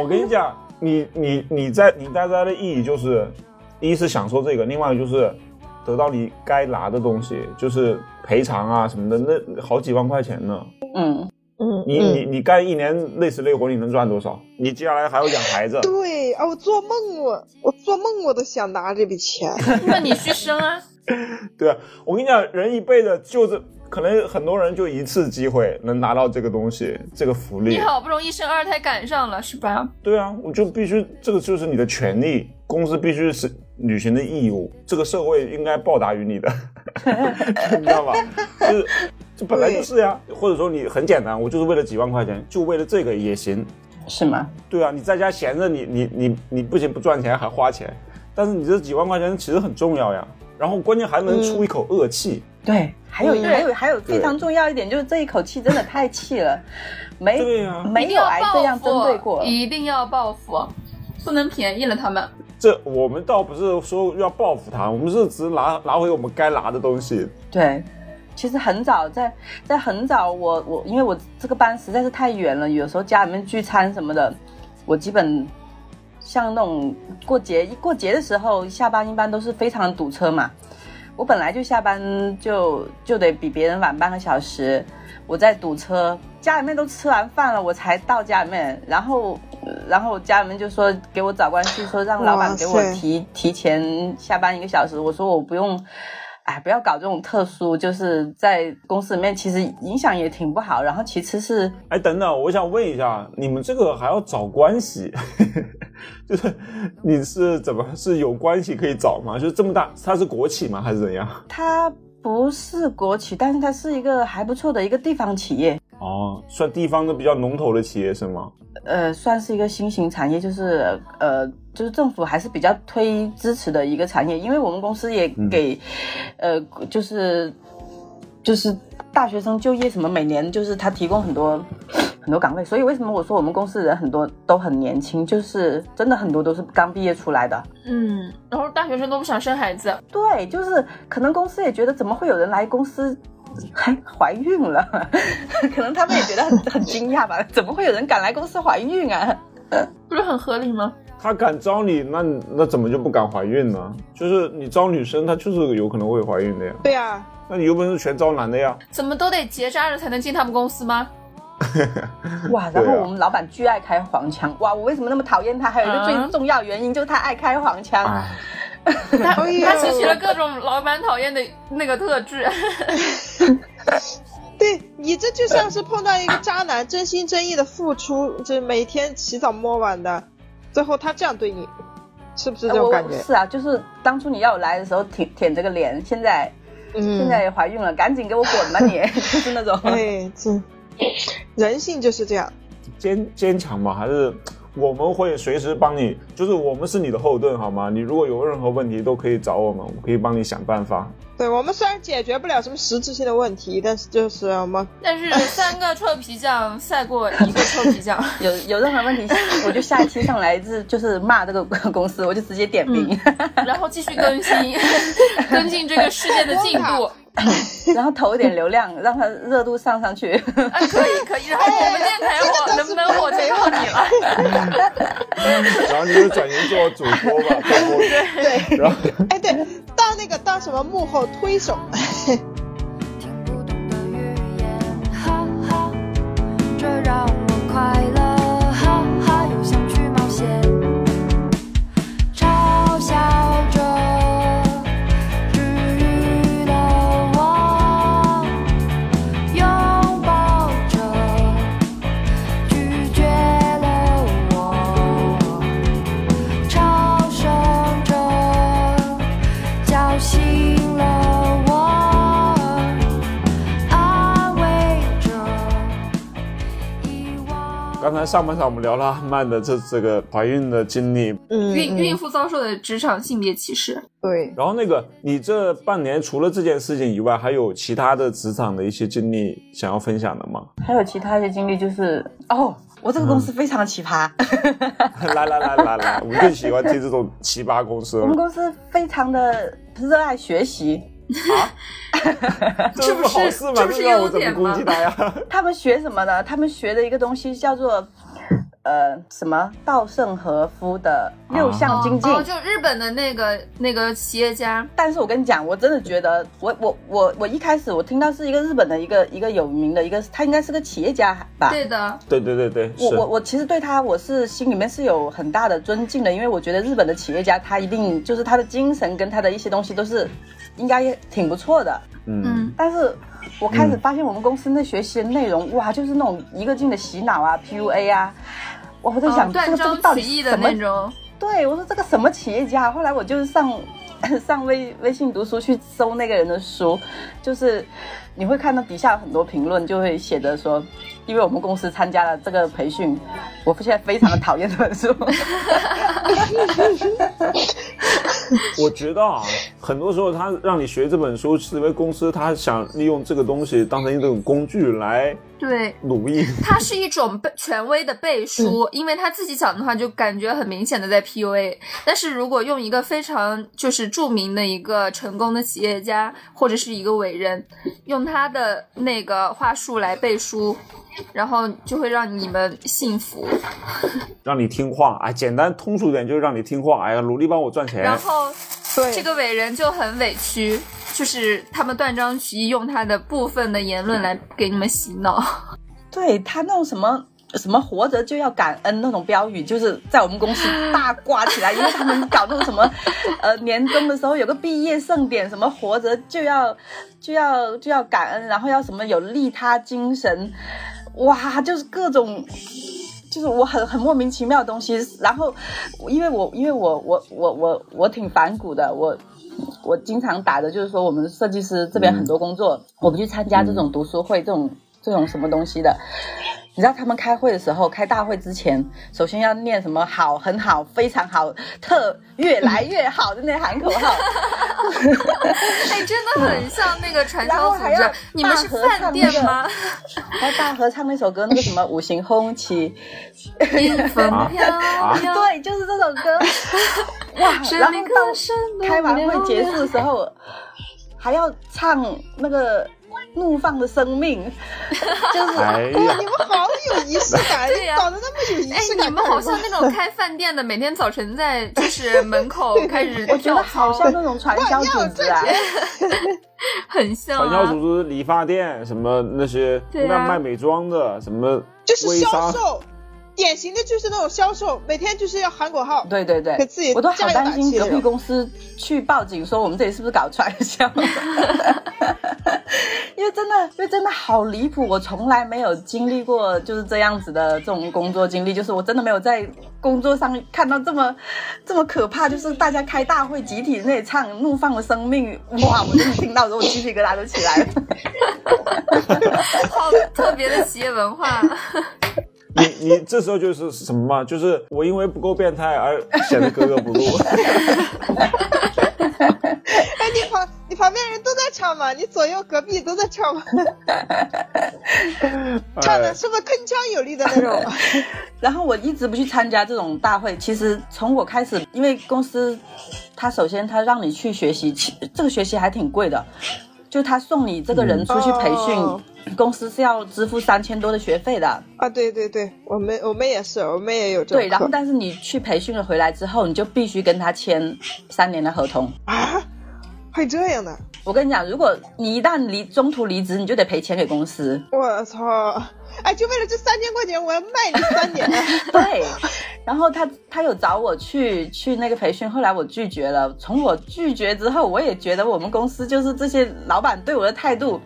我跟你讲，你你你在你待在的意义就是，一是享受这个，另外就是得到你该拿的东西，就是赔偿啊什么的，那好几万块钱呢。嗯，嗯，你你你干一年累死累活，你能赚多少？你接下来还要养孩子，对啊，我做梦我我做梦我都想拿这笔钱。那你去生啊？对啊，我跟你讲，人一辈子就是可能很多人就一次机会能拿到这个东西，这个福利你。好不容易生二胎赶上了，是吧？对啊，我就必须，这个就是你的权利，公司必须是履行的义务，这个社会应该报答于你的，你知道吧？就是这本来就是呀，或者说你很简单，我就是为了几万块钱，就为了这个也行。是吗？对啊，你在家闲着，你你你你不仅不赚钱还花钱，但是你这几万块钱其实很重要呀。然后关键还能出一口恶气，对，还有、嗯还有还有非常重要一点，就是这一口气真的太气了，没对呀没有挨这样针对过。一定要报复，不能便宜了他们。这我们倒不是说要报复他，我们是只拿拿回我们该拿的东西。对，其实很早在在很早我，我因为我这个班实在是太远了，有时候家里面聚餐什么的，我基本像那种过节过节的时候下班一般都是非常堵车嘛。我本来就下班就就得比别人晚半个小时，我在堵车，家里面都吃完饭了，我才到家里面，然后呃然后家里面就说给我找关系，说让老板给我提提前下班一个小时，我说我不用。哎，不要搞这种特殊，就是在公司里面，其实影响也挺不好。然后其次是，哎，等等，我想问一下，你们这个还要找关系，就是你是怎么是有关系可以找吗？就是这么大，它是国企吗？还是怎样？它不是国企，但是它是一个还不错的一个地方企业，哦，算地方的比较龙头的企业是吗？呃，算是一个新型产业，就是呃，就是政府还是比较推支持的一个产业，因为我们公司也给，呃，就是就是大学生就业什么，每年就是他提供很多很多岗位，所以为什么我说我们公司人很多都很年轻，就是真的很多都是刚毕业出来的。嗯，然后大学生都不想生孩子，对，就是可能公司也觉得怎么会有人来公司还怀孕了，可能他们也觉得很 很惊讶吧，怎么会有人敢来公司怀孕啊？不是很合理吗？他敢招你，那那怎么就不敢怀孕呢？就是你招女生，她就是有可能会怀孕的呀。对呀、那你有本事全招男的呀？怎么都得结扎了才能进他们公司吗？哇，然后我们老板巨爱开黄腔，哇，我为什么那么讨厌他？还有一个啊最重要原因就是他爱开黄腔。哎，他他吸取了各种老板讨厌的那个特质。对你这就像是碰到一个渣男，真心真意的付出，就是每天起早摸晚的，最后他这样对你，是不是这种感觉？是啊，就是当初你要我来的时候舔舔这个脸，现在、嗯，现在也怀孕了，赶紧给我滚吧你，就是那种。哎，这人性就是这样。坚坚强嘛，还是我们会随时帮你，就是我们是你的后盾，好吗？你如果有任何问题都可以找我们，我们可以帮你想办法。对我们虽然解决不了什么实质性的问题，但是就是我们但是三个臭皮匠赛过一个臭皮匠。有有任何问题，我就下一期上来自就是骂这个公司，我就直接点名，然后继续更新，跟进这个事件的进度。然后投一点流量，让它热度上上去。哎，可以可以，然后我们电台我、哎、能不能火就靠你了。然后你就转型做主播吧，主播对。对哎对，到那个到什么幕后推手。听不懂的语言，好好，这让我快。才上半场我们聊了阿曼的这这个怀孕的经历，嗯，孕孕妇遭受的职场性别歧视。对，然后那个你这半年除了这件事情以外，还有其他的职场的一些经历想要分享的吗？还有其他一些经历，就是哦，我这个公司非常奇葩。来来来来来，我们最喜欢听这种奇葩公司了我们公司非常的热爱学习，啊！这不好事吗？这不是让我怎么优点吗？他们学什么呢？他们学的一个东西叫做呃什么稻盛和夫的六项精进。哦，就日本的那个那个企业家，但是我跟你讲，我真的觉得，我我我我一开始我听到是一个日本的一个一个有名的一个，他应该是个企业家吧？对的，对对对对，我我我其实对他我是心里面是有很大的尊敬的，因为我觉得日本的企业家他一定就是他的精神跟他的一些东西都是应该挺不错的。嗯嗯，但是我开始发现我们公司那学习的内容，哇，就是那种一个劲的洗脑啊，PUA 啊，哇我在想、哦这个这个到底取义的什么那种。对，我说这个什么企业家？后来我就是上上微微信读书去搜那个人的书，就是你会看到底下有很多评论，就会写着说，因为我们公司参加了这个培训，我现在非常的讨厌这本书。我觉得啊，很多时候他让你学这本书，是因为公司他想利用这个东西当成一种工具来对，奴役。它是一种背权威的背书，因为他自己讲的话就感觉很明显的在 PUA。但是如果用一个非常就是著名的一个成功的企业家或者是一个伟人，用他的那个话术来背书，然后就会让你们幸福。让你听话，哎，简单通俗点就是让你听话，哎呀，努力帮我赚钱。然后对这个伟人就很委屈，就是他们断章取义，用他的部分的言论来给你们洗脑。对他那种什么。什么活着就要感恩那种标语，就是在我们公司大挂起来，因为他们搞那种什么，呃，年终的时候有个毕业盛典，什么活着就要就要就要感恩，然后要什么有利他精神，哇，就是各种。就是我很很莫名其妙的东西，然后因为我因为我我我我我挺反骨的，我我经常打的就是说我们设计师这边很多工作，我不去参加这种读书会这种这种什么东西的。你知道他们开会的时候，开大会之前，首先要念什么好、很好、非常好、特越来越好的那喊口号，哎，真的很像那个传然销组织。你们是饭店吗？还大合唱那首歌，那个什么五星红旗，迎风啊飘啊飘，对，就是这首歌。哇，然后到开完会了结束的时候，还要唱那个怒放的生命，就是哎你，们好有仪式感，对呀。你搞得那么有仪哎，式感。你们好像那种开饭店的，每天早晨在就是门口开始我觉得，好像那种传销组织啊。很像传销啊。组织、理发店什么那些卖卖美妆的，什么就是销微商，售，典型的就是那种销售，每天就是要喊口号。对对对给自己，我都好担心隔壁公司去报警说我们这里是不是搞传销，因为真的，因为真的好离谱，我从来没有经历过就是这样子的这种工作经历，就是我真的没有在工作上看到这么这么可怕，就是大家开大会集体那里唱《怒放的生命》，哇，我真的听到的时候我鸡皮疙瘩都起来了。好特别的企业文化，你你这时候就是什么嘛？就是我因为不够变态而显得格格不入。哎，你旁你旁边人都在唱吗？你左右隔壁都在唱吗？唱的哎是不是铿锵有力的那种？然后我一直不去参加这种大会。其实从我开始，因为公司他首先他让你去学习，其这个学习还挺贵的，就他送你这个人出去培训，哦公司是要支付三千多的学费的。啊，对对对，我们我们也是，我们也有这种对，然后但是你去培训了回来之后，你就必须跟他签三年的合同。啊，会这样的，我跟你讲，如果你一旦离中途离职，你就得赔钱给公司。我操！哎，就为了这三千块钱，我要卖你三年。对，然后他他有找我去去那个培训，后来我拒绝了。从我拒绝之后，我也觉得我们公司就是这些老板对我的态度，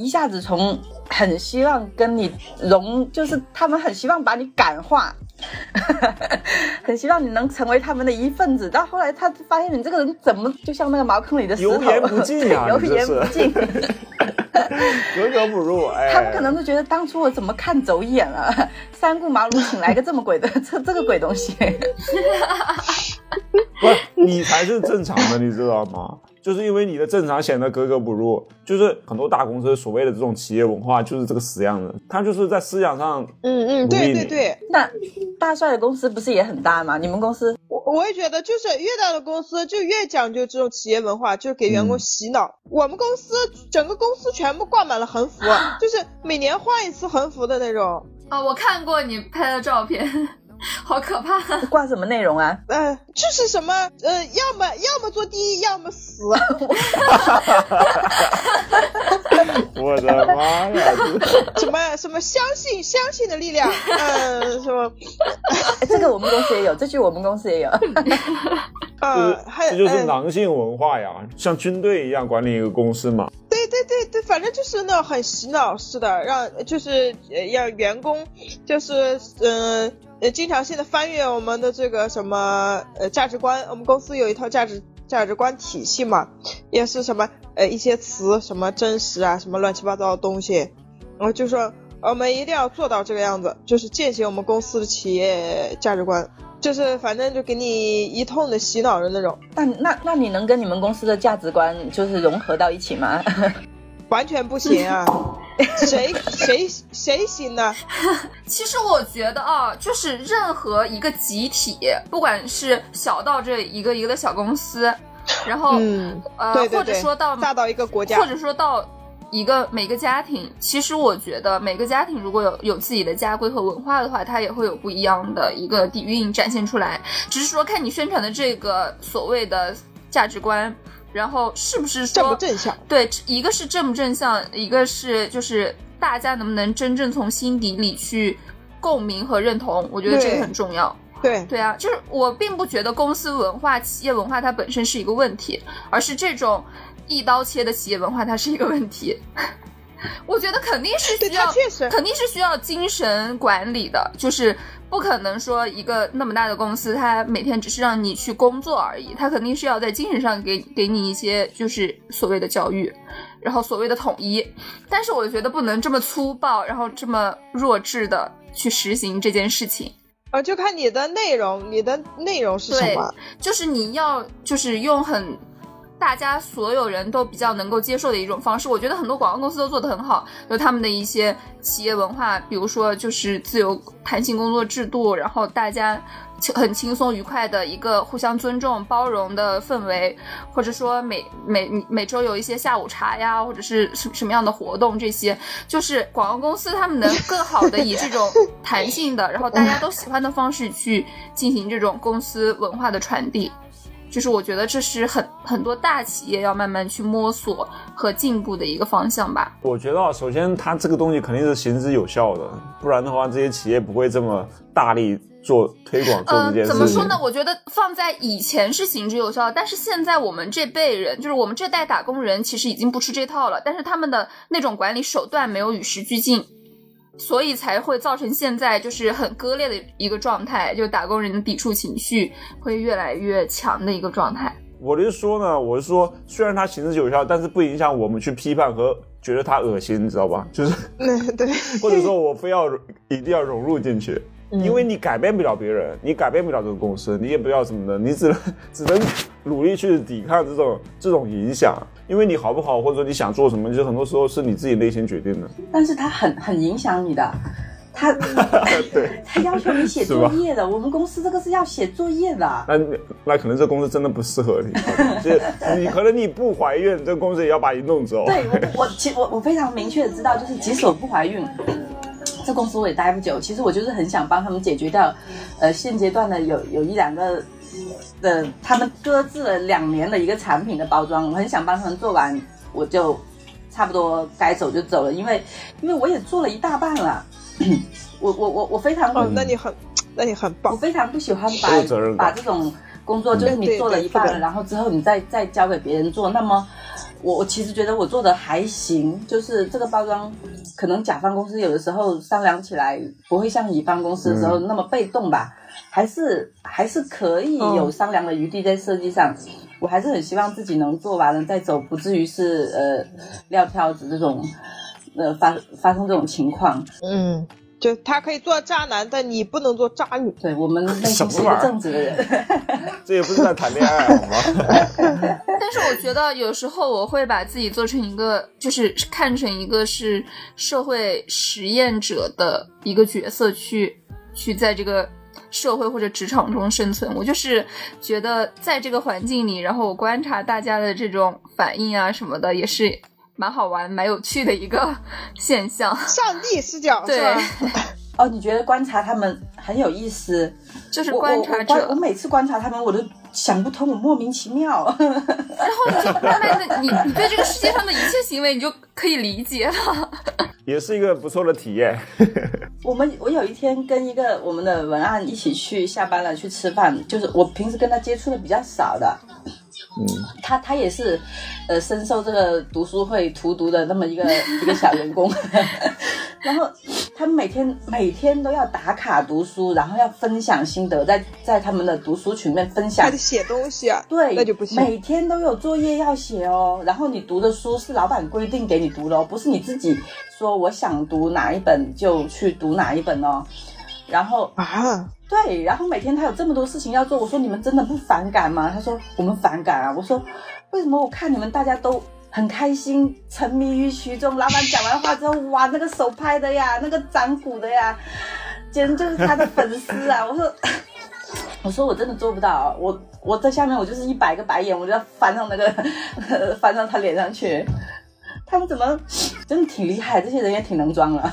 一下子从很希望跟你融，就是他们很希望把你感化，很希望你能成为他们的一份子。到后来，他发现你这个人怎么就像那个茅坑里的石头，油盐不进 呀，油盐不进，格格不入。哎，他们可能都觉得当初我怎么看走眼了，三顾茅庐请来个这么鬼的这这个鬼东西。不，你才是正常的，你知道吗？就是因为你的正常显得格格不入，就是很多大公司所谓的这种企业文化就是这个死样子，他就是在思想上，嗯嗯，对对对。那大帅的公司不是也很大吗？你们公司，我我也觉得，就是越大的公司就越讲究这种企业文化，就给员工洗脑。我们公司整个公司全部挂满了横幅，就是每年换一次横幅的那种。啊，我看过你拍的照片。好可怕！挂什么内容啊？呃，就是什么呃，要么要么做第一，要么死。我的妈呀！什么什么相信相信的力量？嗯，什么？这个我们公司也有，这句我们公司也有。呃，这就是狼性文化呀，像军队一样管理一个公司嘛。对对对对，反正就是那种很洗脑式的，让就是让员工就是嗯。呃，呃经常性的翻阅我们的这个什么呃价值观，我们公司有一套价值价值观体系嘛，也是什么呃一些词什么真实啊，什么乱七八糟的东西，然后就说我们一定要做到这个样子，就是践行我们公司的企业价值观，就是反正就给你一通的洗脑的那种。那那那你能跟你们公司的价值观就是融合到一起吗？完全不行啊！谁谁谁行呢？其实我觉得啊，就是任何一个集体，不管是小到这一个一个的小公司，然后呃，或者说到大到一个国家，或者说到一个每个家庭，其实我觉得每个家庭如果有有自己的家规和文化的话，它也会有不一样的一个底蕴展现出来。只是说看你宣传的这个所谓的价值观。然后是不是正不正向？对，一个是正不正向，一个是就是大家能不能真正从心底里去共鸣和认同？我觉得这个很重要。对对啊，就是我并不觉得公司文化、企业文化它本身是一个问题，而是这种一刀切的企业文化它是一个问题。我觉得肯定是需要，肯定是需要精神管理的，就是。不可能说一个那么大的公司，它每天只是让你去工作而已，它肯定是要在精神上给给你一些就是所谓的教育，然后所谓的统一。但是我觉得不能这么粗暴，然后这么弱智的去实行这件事情。啊，就看你的内容，你的内容是什么？就是你要就是用很。大家所有人都比较能够接受的一种方式，我觉得很多广告公司都做得很好，就他们的一些企业文化，比如说就是自由弹性工作制度，然后大家很轻松愉快的一个互相尊重、包容的氛围，或者说每每每周有一些下午茶呀，或者是什什么样的活动，这些就是广告公司他们能更好的以这种弹性的，然后大家都喜欢的方式去进行这种公司文化的传递。就是我觉得这是很很多大企业要慢慢去摸索和进步的一个方向吧。我觉得啊，首先它这个东西肯定是行之有效的，不然的话这些企业不会这么大力做推广做这件事情。怎么说呢？我觉得放在以前是行之有效，但是现在我们这辈人，就是我们这代打工人，其实已经不吃这套了。但是他们的那种管理手段没有与时俱进。所以才会造成现在就是很割裂的一个状态，就打工人的抵触情绪会越来越强的一个状态。我是说呢，我是说，虽然它行之有效，但是不影响我们去批判和觉得它恶心，你知道吧？就是，对，或者说我非要一定要融入进去，因为你改变不了别人，你改变不了这个公司，你也不要什么的，你只能只能努力去抵抗这种这种影响。因为你好不好，或者说你想做什么，就很多时候是你自己内心决定的。但是它很很影响你的，他 对，他要求你写作业的。我们公司这个是要写作业的。那那可能这公司真的不适合你，就你可能你不怀孕，这公司也要把你弄走。对我我其实我我非常明确的知道，就是即使我不怀孕，这公司我也待不久。其实我就是很想帮他们解决掉，呃，现阶段的有有一两个。的他们搁置了两年的一个产品的包装，我很想帮他们做完，我就差不多该走就走了，因为因为我也做了一大半了，我我我我非常哦，那你很那你很棒，我非常不喜欢把把这种。工作就是你做了一半了，然后之后你再再交给别人做，那么我我其实觉得我做的还行，就是这个包装可能甲方公司有的时候商量起来不会像乙方公司的时候那么被动吧，还是还是可以有商量的余地在设计上。我还是很希望自己能做完了再走，不至于是呃撂挑子这种呃发发生这种情况。嗯，就他可以做渣男，但你不能做渣女。对我们内心是一个正直的人。这也不是在谈恋爱好吗？但是我觉得有时候我会把自己做成一个，就是看成一个是社会实验者的一个角色去去在这个社会或者职场中生存。我就是觉得在这个环境里，然后我观察大家的这种反应啊什么的，也是蛮好玩、蛮有趣的一个现象。上帝视角对？哦，你觉得观察他们很有意思？就是观察者我我观我每次观察他们，我都想不通，我莫名其妙。然后你就慢慢的，你你对这个世界上的一切行为，你就可以理解了。也是一个不错的体验。我们我有一天跟一个我们的文案一起去下班了去吃饭，就是我平时跟他接触的比较少的，嗯，他他也是呃深受这个读书会荼毒的那么一个一个小员工，然后他每天每天都要打卡读书，然后要分享心得，在在他们的读书群里面分享还得写东西啊，对，那就不行。每天都有作业要写哦，然后你读的书是老板规定给你读的哦，不是你自己说我想读哪一本就去读哪一本哦。然后啊，对，然后每天他有这么多事情要做，我说你们真的不反感吗？他说我们反感啊。我说为什么？我看你们大家都很开心，沉迷于其中。老板讲完话之后，哇，那个手拍的呀，那个掌鼓的呀，简直就是他的粉丝啊！我说。我说我真的做不到，我我在下面我就是一百个白眼，我就要翻到那个翻到他脸上去。他们怎么真的挺厉害，这些人也挺能装了。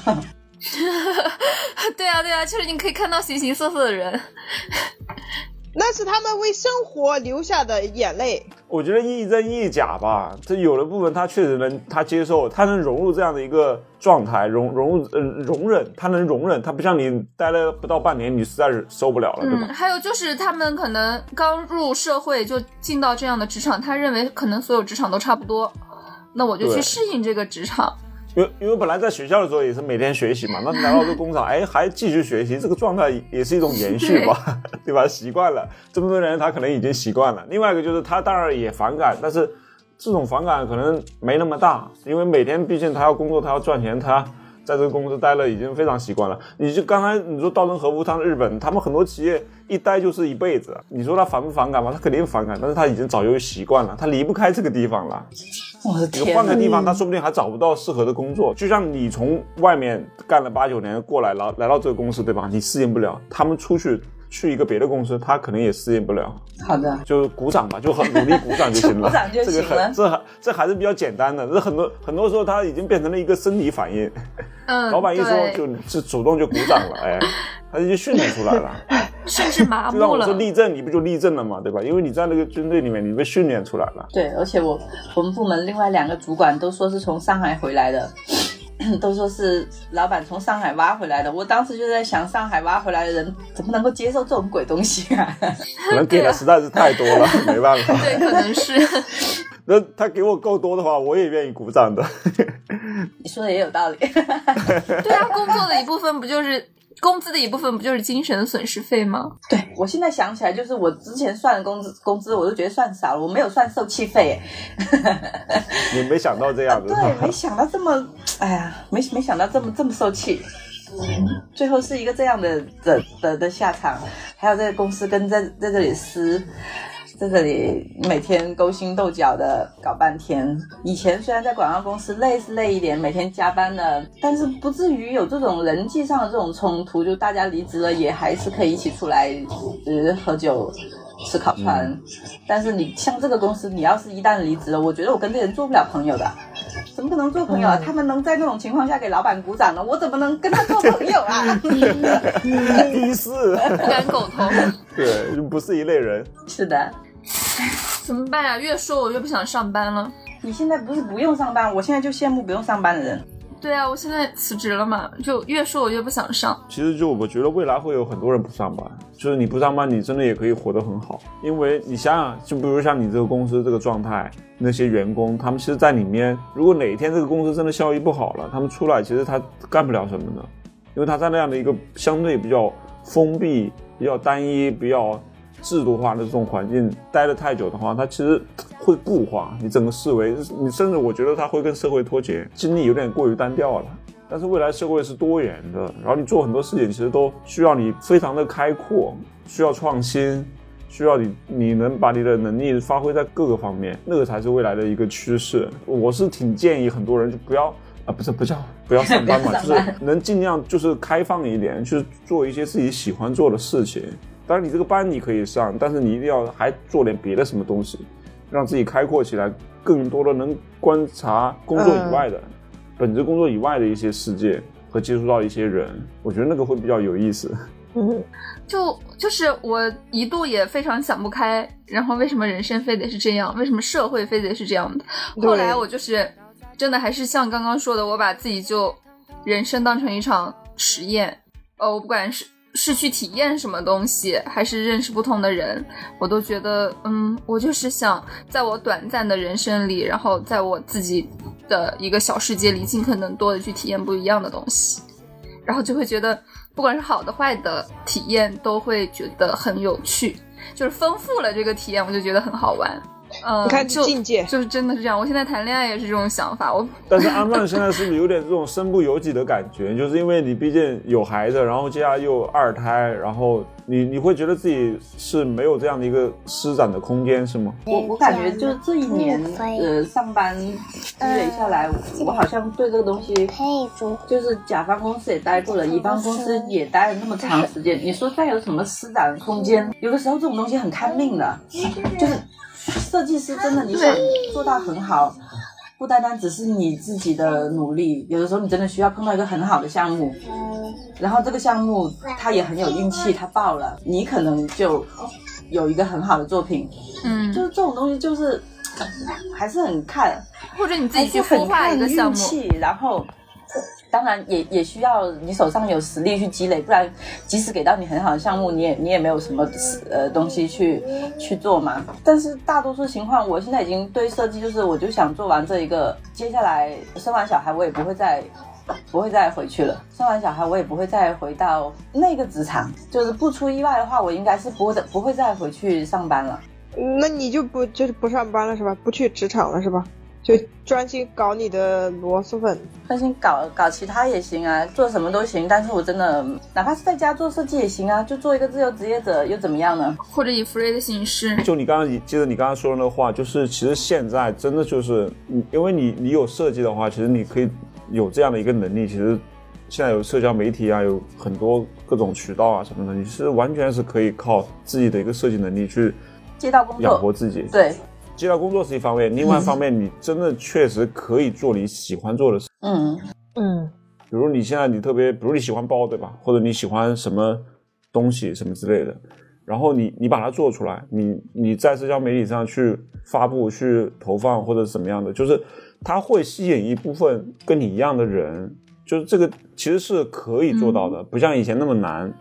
对啊，对啊，就是你可以看到形形色色的人。那是他们为生活流下的眼泪。我觉得亦真亦假吧，这有的部分他确实能，他接受，他能融入这样的一个状态，融融入呃容忍，他能容忍，他不像你待了不到半年，你实在是受不了了，对吧？嗯，还有就是他们可能刚入社会就进到这样的职场，他认为可能所有职场都差不多，那我就去适应这个职场。因为因为本来在学校的时候也是每天学习嘛，那 来到这工厂，哎，还继续学习，这个状态也是一种延续吧，对吧？习惯了，这么多人他可能已经习惯了。另外一个就是他当然也反感，但是这种反感可能没那么大，因为每天毕竟他要工作，他要赚钱，他在这个公司待了已经非常习惯了。你就刚才你说稻盛和夫，他们日本，他们很多企业一待就是一辈子，你说他反不反感吗？他肯定反感，但是他已经早就习惯了，他离不开这个地方了。你我的天你，换个地方，他说不定还找不到适合的工作。就像你从外面干了八九年过来，来来到这个公司，对吧？你适应不了，他们出去去一个别的公司，他可能也适应不了。好的，就鼓掌吧，就很努力鼓掌就行了。鼓掌就这个行了很这还这还是比较简单的。这很多很多时候，他已经变成了一个生理反应。嗯，老板一说就就主动就鼓掌了，哎，他已经训练出来了。甚至麻就让木了。我说立正，你不就立正了吗？对吧？因为你在那个军队里面，你被训练出来了。对，而且我我们部门另外两个主管都说是从上海回来的，都说是老板从上海挖回来的。我当时就在想，上海挖回来的人怎么能够接受这种鬼东西啊？可能给的实在是太多了，没办法。对，可能是。那他给我够多的话，我也愿意鼓掌的。你说的也有道理。对啊，工作的一部分不就是工资的一部分，不就是精神损失费吗？对我现在想起来，就是我之前算的工资工资，我都觉得算少了，我没有算受气费。你没想到这样子，对，没想到这么，哎呀，没没想到这么这么受气。最后是一个这样的的的的下场，还有这个公司跟在在这里撕，在这里每天勾心斗角的搞半天。以前虽然在广告公司累是累一点，每天加班的，但是不至于有这种人际上的这种冲突，就大家离职了也还是可以一起出来呃喝酒。吃烤串，但是你像这个公司，你要是一旦离职了，我觉得我跟这人做不了朋友的，怎么可能做朋友啊？他们能在那种情况下给老板鼓掌呢，我怎么能跟他做朋友啊？第四，不敢苟同，对，不是一类人。是的，怎么办呀？越说我越不想上班了。你现在不是不用上班，我现在就羡慕不用上班的人。对啊，我现在辞职了嘛，就越说我越不想上。其实就我觉得未来会有很多人不上班，就是你不上班，你真的也可以活得很好。因为你想想，就比如像你这个公司这个状态，那些员工他们其实，在里面，如果哪一天这个公司真的效益不好了，他们出来其实他干不了什么的，因为他在那样的一个相对比较封闭、比较单一、比较制度化的这种环境待得太久的话，它其实。会固化你整个思维，你甚至我觉得它会跟社会脱节，经历有点过于单调了。但是未来社会是多元的，然后你做很多事情其实都需要你非常的开阔，需要创新，需要你你能把你的能力发挥在各个方面，那个才是未来的一个趋势。我是挺建议很多人就不要啊，不是不叫 不要上班嘛，就是能尽量就是开放一点，去做一些自己喜欢做的事情。当然你这个班你可以上，但是你一定要还做点别的什么东西。让自己开阔起来，更多的能观察工作以外的、本职工作以外的一些世界和接触到一些人，我觉得那个会比较有意思。嗯，就就是我一度也非常想不开，然后为什么人生非得是这样？为什么社会非得是这样的？后来我就是真的还是像刚刚说的，我把自己就人生当成一场实验。呃，我不管是。是去体验什么东西，还是认识不同的人，我都觉得，嗯，我就是想在我短暂的人生里，然后在我自己的一个小世界里，尽可能多的去体验不一样的东西，然后就会觉得，不管是好的坏的体验，都会觉得很有趣，就是丰富了这个体验，我就觉得很好玩。嗯，你看境界就是真的是这样。我现在谈恋爱也是这种想法。我但是阿曼现在是不是有点这种身不由己的感觉？就是因为你毕竟有孩子，然后接下来又二胎，然后你你会觉得自己是没有这样的一个施展的空间，是吗？我我感觉就是这一年呃上班积累下来，我好像对这个东西，就是甲方公司也待过了，乙方公司也待了那么长时间。你说再有什么施展空间？有的时候这种东西很看命的，就是。设计师真的，你想做到很好，不单单只是你自己的努力，有的时候你真的需要碰到一个很好的项目，然后这个项目它也很有运气，它爆了，你可能就有一个很好的作品。嗯，就是这种东西，就是还是很看，或者你自己去孵化一个项目，然后。当然也也需要你手上有实力去积累，不然即使给到你很好的项目，你也你也没有什么呃东西去去做嘛。但是大多数情况，我现在已经对设计就是，我就想做完这一个，接下来生完小孩我也不会再不会再回去了。生完小孩我也不会再回到那个职场，就是不出意外的话，我应该是不会再不会再回去上班了。那你就不就是不上班了是吧？不去职场了是吧？就专心搞你的螺蛳粉，专心搞搞其他也行啊，做什么都行。但是我真的，哪怕是在家做设计也行啊，就做一个自由职业者又怎么样呢？或者以 free 的形式。就你刚刚记得你刚刚说的那个话，就是其实现在真的就是，因为你你有设计的话，其实你可以有这样的一个能力。其实现在有社交媒体啊，有很多各种渠道啊什么的，你是完全是可以靠自己的一个设计能力去接到工作养活自己。对。接到工作是一方面，另外一方面，你真的确实可以做你喜欢做的事。嗯嗯，比如你现在你特别，比如你喜欢包，对吧？或者你喜欢什么东西什么之类的，然后你你把它做出来，你你在社交媒体上去发布、去投放或者怎么样的，就是它会吸引一部分跟你一样的人，就是这个其实是可以做到的，不像以前那么难。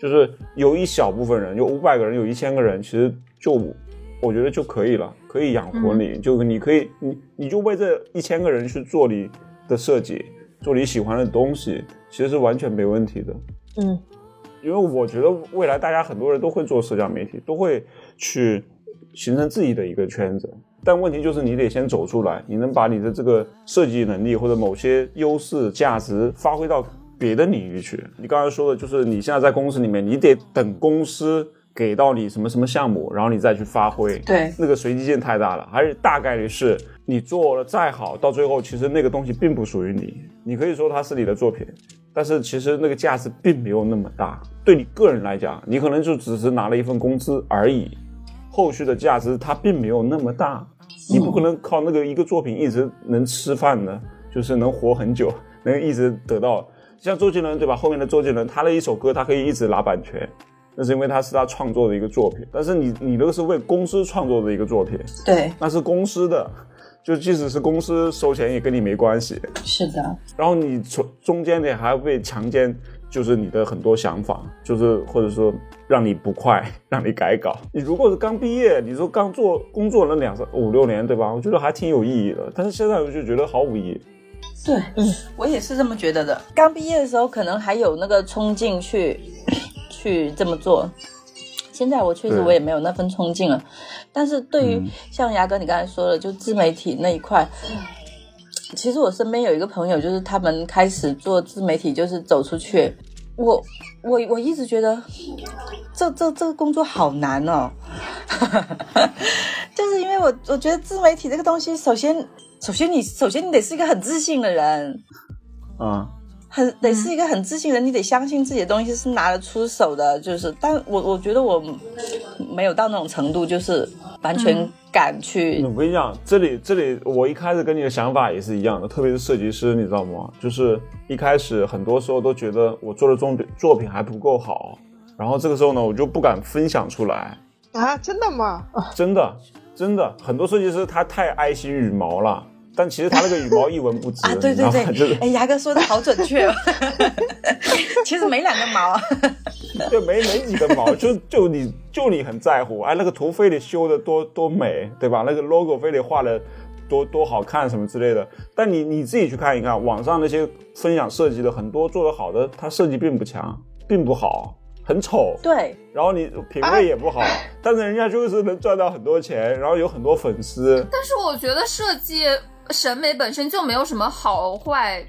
就是有一小部分人，有五百个人，有一千个人，其实就我觉得就可以了。可以养活你，就你可以，你你就为这一千个人去做你的设计，做你喜欢的东西，其实是完全没问题的。嗯，因为我觉得未来大家很多人都会做社交媒体，都会去形成自己的一个圈子。但问题就是你得先走出来，你能把你的这个设计能力或者某些优势价值发挥到别的领域去。你刚才说的就是你现在在公司里面，你得等公司。给到你什么什么项目，然后你再去发挥，对，那个随机性太大了，而且大概率是你做了再好，到最后其实那个东西并不属于你。你可以说它是你的作品，但是其实那个价值并没有那么大。对你个人来讲，你可能就只是拿了一份工资而已，后续的价值它并没有那么大。你不可能靠那个一个作品一直能吃饭的，就是能活很久，能一直得到像周杰伦对吧？后面的周杰伦，他的一首歌他可以一直拿版权。那是因为他是他创作的一个作品，但是你你那个是为公司创作的一个作品，对，那是公司的，就即使是公司收钱也跟你没关系。是的，然后你从中间你还要被强奸，就是你的很多想法，就是或者说让你不快，让你改稿。你如果是刚毕业，你说刚做工作了两三五六年，对吧？我觉得还挺有意义的。但是现在我就觉得毫无意义。对，嗯，我也是这么觉得的。刚毕业的时候可能还有那个冲劲去去这么做，现在我确实我也没有那份冲劲了。但是对于嗯。像牙哥你刚才说的，就自媒体那一块，其实我身边有一个朋友，就是他们开始做自媒体，就是走出去。我我我一直觉得这这这个工作好难哦，就是因为我我觉得自媒体这个东西，首先首先你首先你得是一个很自信的人，啊、很得是一个很自信的人，你得相信自己的东西是拿得出手的。就是，但我我觉得我没有到那种程度，就是完全敢去。我跟你讲，这里这里，我一开始跟你的想法也是一样的，特别是设计师，你知道吗？就是一开始很多时候都觉得我做的作品作品还不够好，然后这个时候呢，我就不敢分享出来。啊，真的吗？啊真的，真的，很多设计师他太爱惜羽毛了，但其实他那个羽毛一文不值，啊，对对对，哎，牙哥说的好准确哦。其实没两根毛，就没没几根毛，就就你就你很在乎，哎，那个图非得修的多多美，对吧？那个 logo 非得画的多多好看什么之类的。但你你自己去看一看，网上那些分享设计的很多做的好的，它设计并不强，并不好，很丑。对然后你品味也不好，但是人家就是能赚到很多钱，然后有很多粉丝。但是我觉得设计审美本身就没有什么好坏，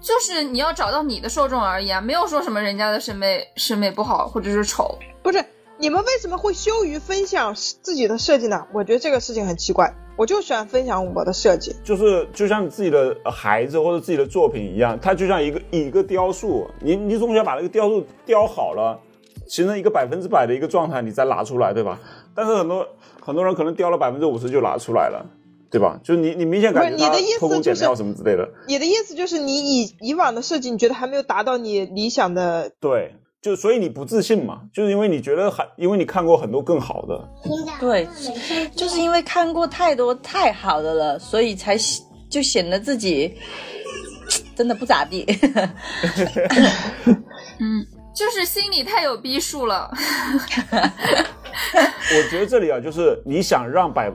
就是你要找到你的受众而已啊，没有说什么人家的审美审美不好或者是丑。不是，你们为什么会羞于分享自己的设计呢？我觉得这个事情很奇怪。我就喜欢分享我的设计。就是就像你自己的孩子或者自己的作品一样，它就像一个一个雕塑，你你总想把那个雕塑雕好了，形成一个百分之百的一个状态，你再拿出来，对吧？但是很多很多人可能雕了百分之五十就拿出来了，对吧？就是你你明显感觉你的意思就是偷工减料什么之类的，你的意思就是你以以往的设计，你觉得还没有达到你理想的？对，就所以你不自信嘛，就是因为你觉得还因为你看过很多更好的，对，就是因为看过太多太好的了，所以才就显得自己真的不咋地。嗯，就是心里太有逼数了。我觉得这里啊，就是你想让百，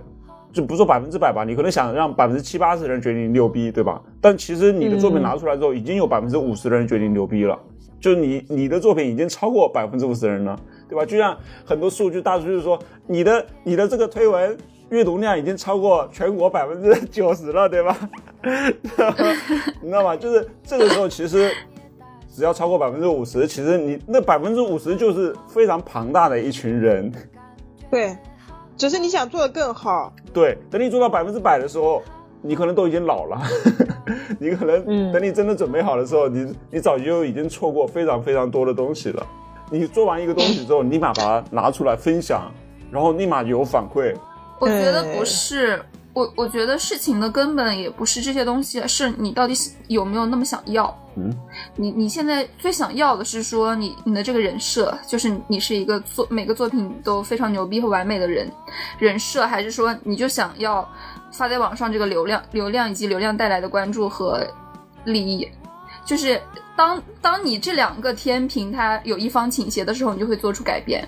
就不说百分之百吧，你可能想让百分之七八十的人觉得你牛逼，对吧？但其实你的作品拿出来之后，已经有百分之五十的人觉得你牛逼了，就你你的作品已经超过百分之五十人了，对吧？就像很多数据大数据说，你的你的这个推文阅读量已经超过全国百分之九十了，对吧？你知道吗？就是这个时候其实。只要超过百分之五十，其实你那百分之五十就是非常庞大的一群人，对，只是你想做的更好。对，等你做到百分之百的时候，你可能都已经老了，你可能嗯等你真的准备好的时候，你你早就已经错过非常非常多的东西了。你做完一个东西之后，立马把它拿出来分享，然后立马有反馈。我觉得不是，我我觉得事情的根本也不是这些东西，是你到底有没有那么想要。嗯，你你现在最想要的是说你你的这个人设，就是你是一个作每个作品都非常牛逼和完美的人人设，还是说你就想要发在网上这个流量流量以及流量带来的关注和利益？就是当当你这两个天平它有一方倾斜的时候，你就会做出改变。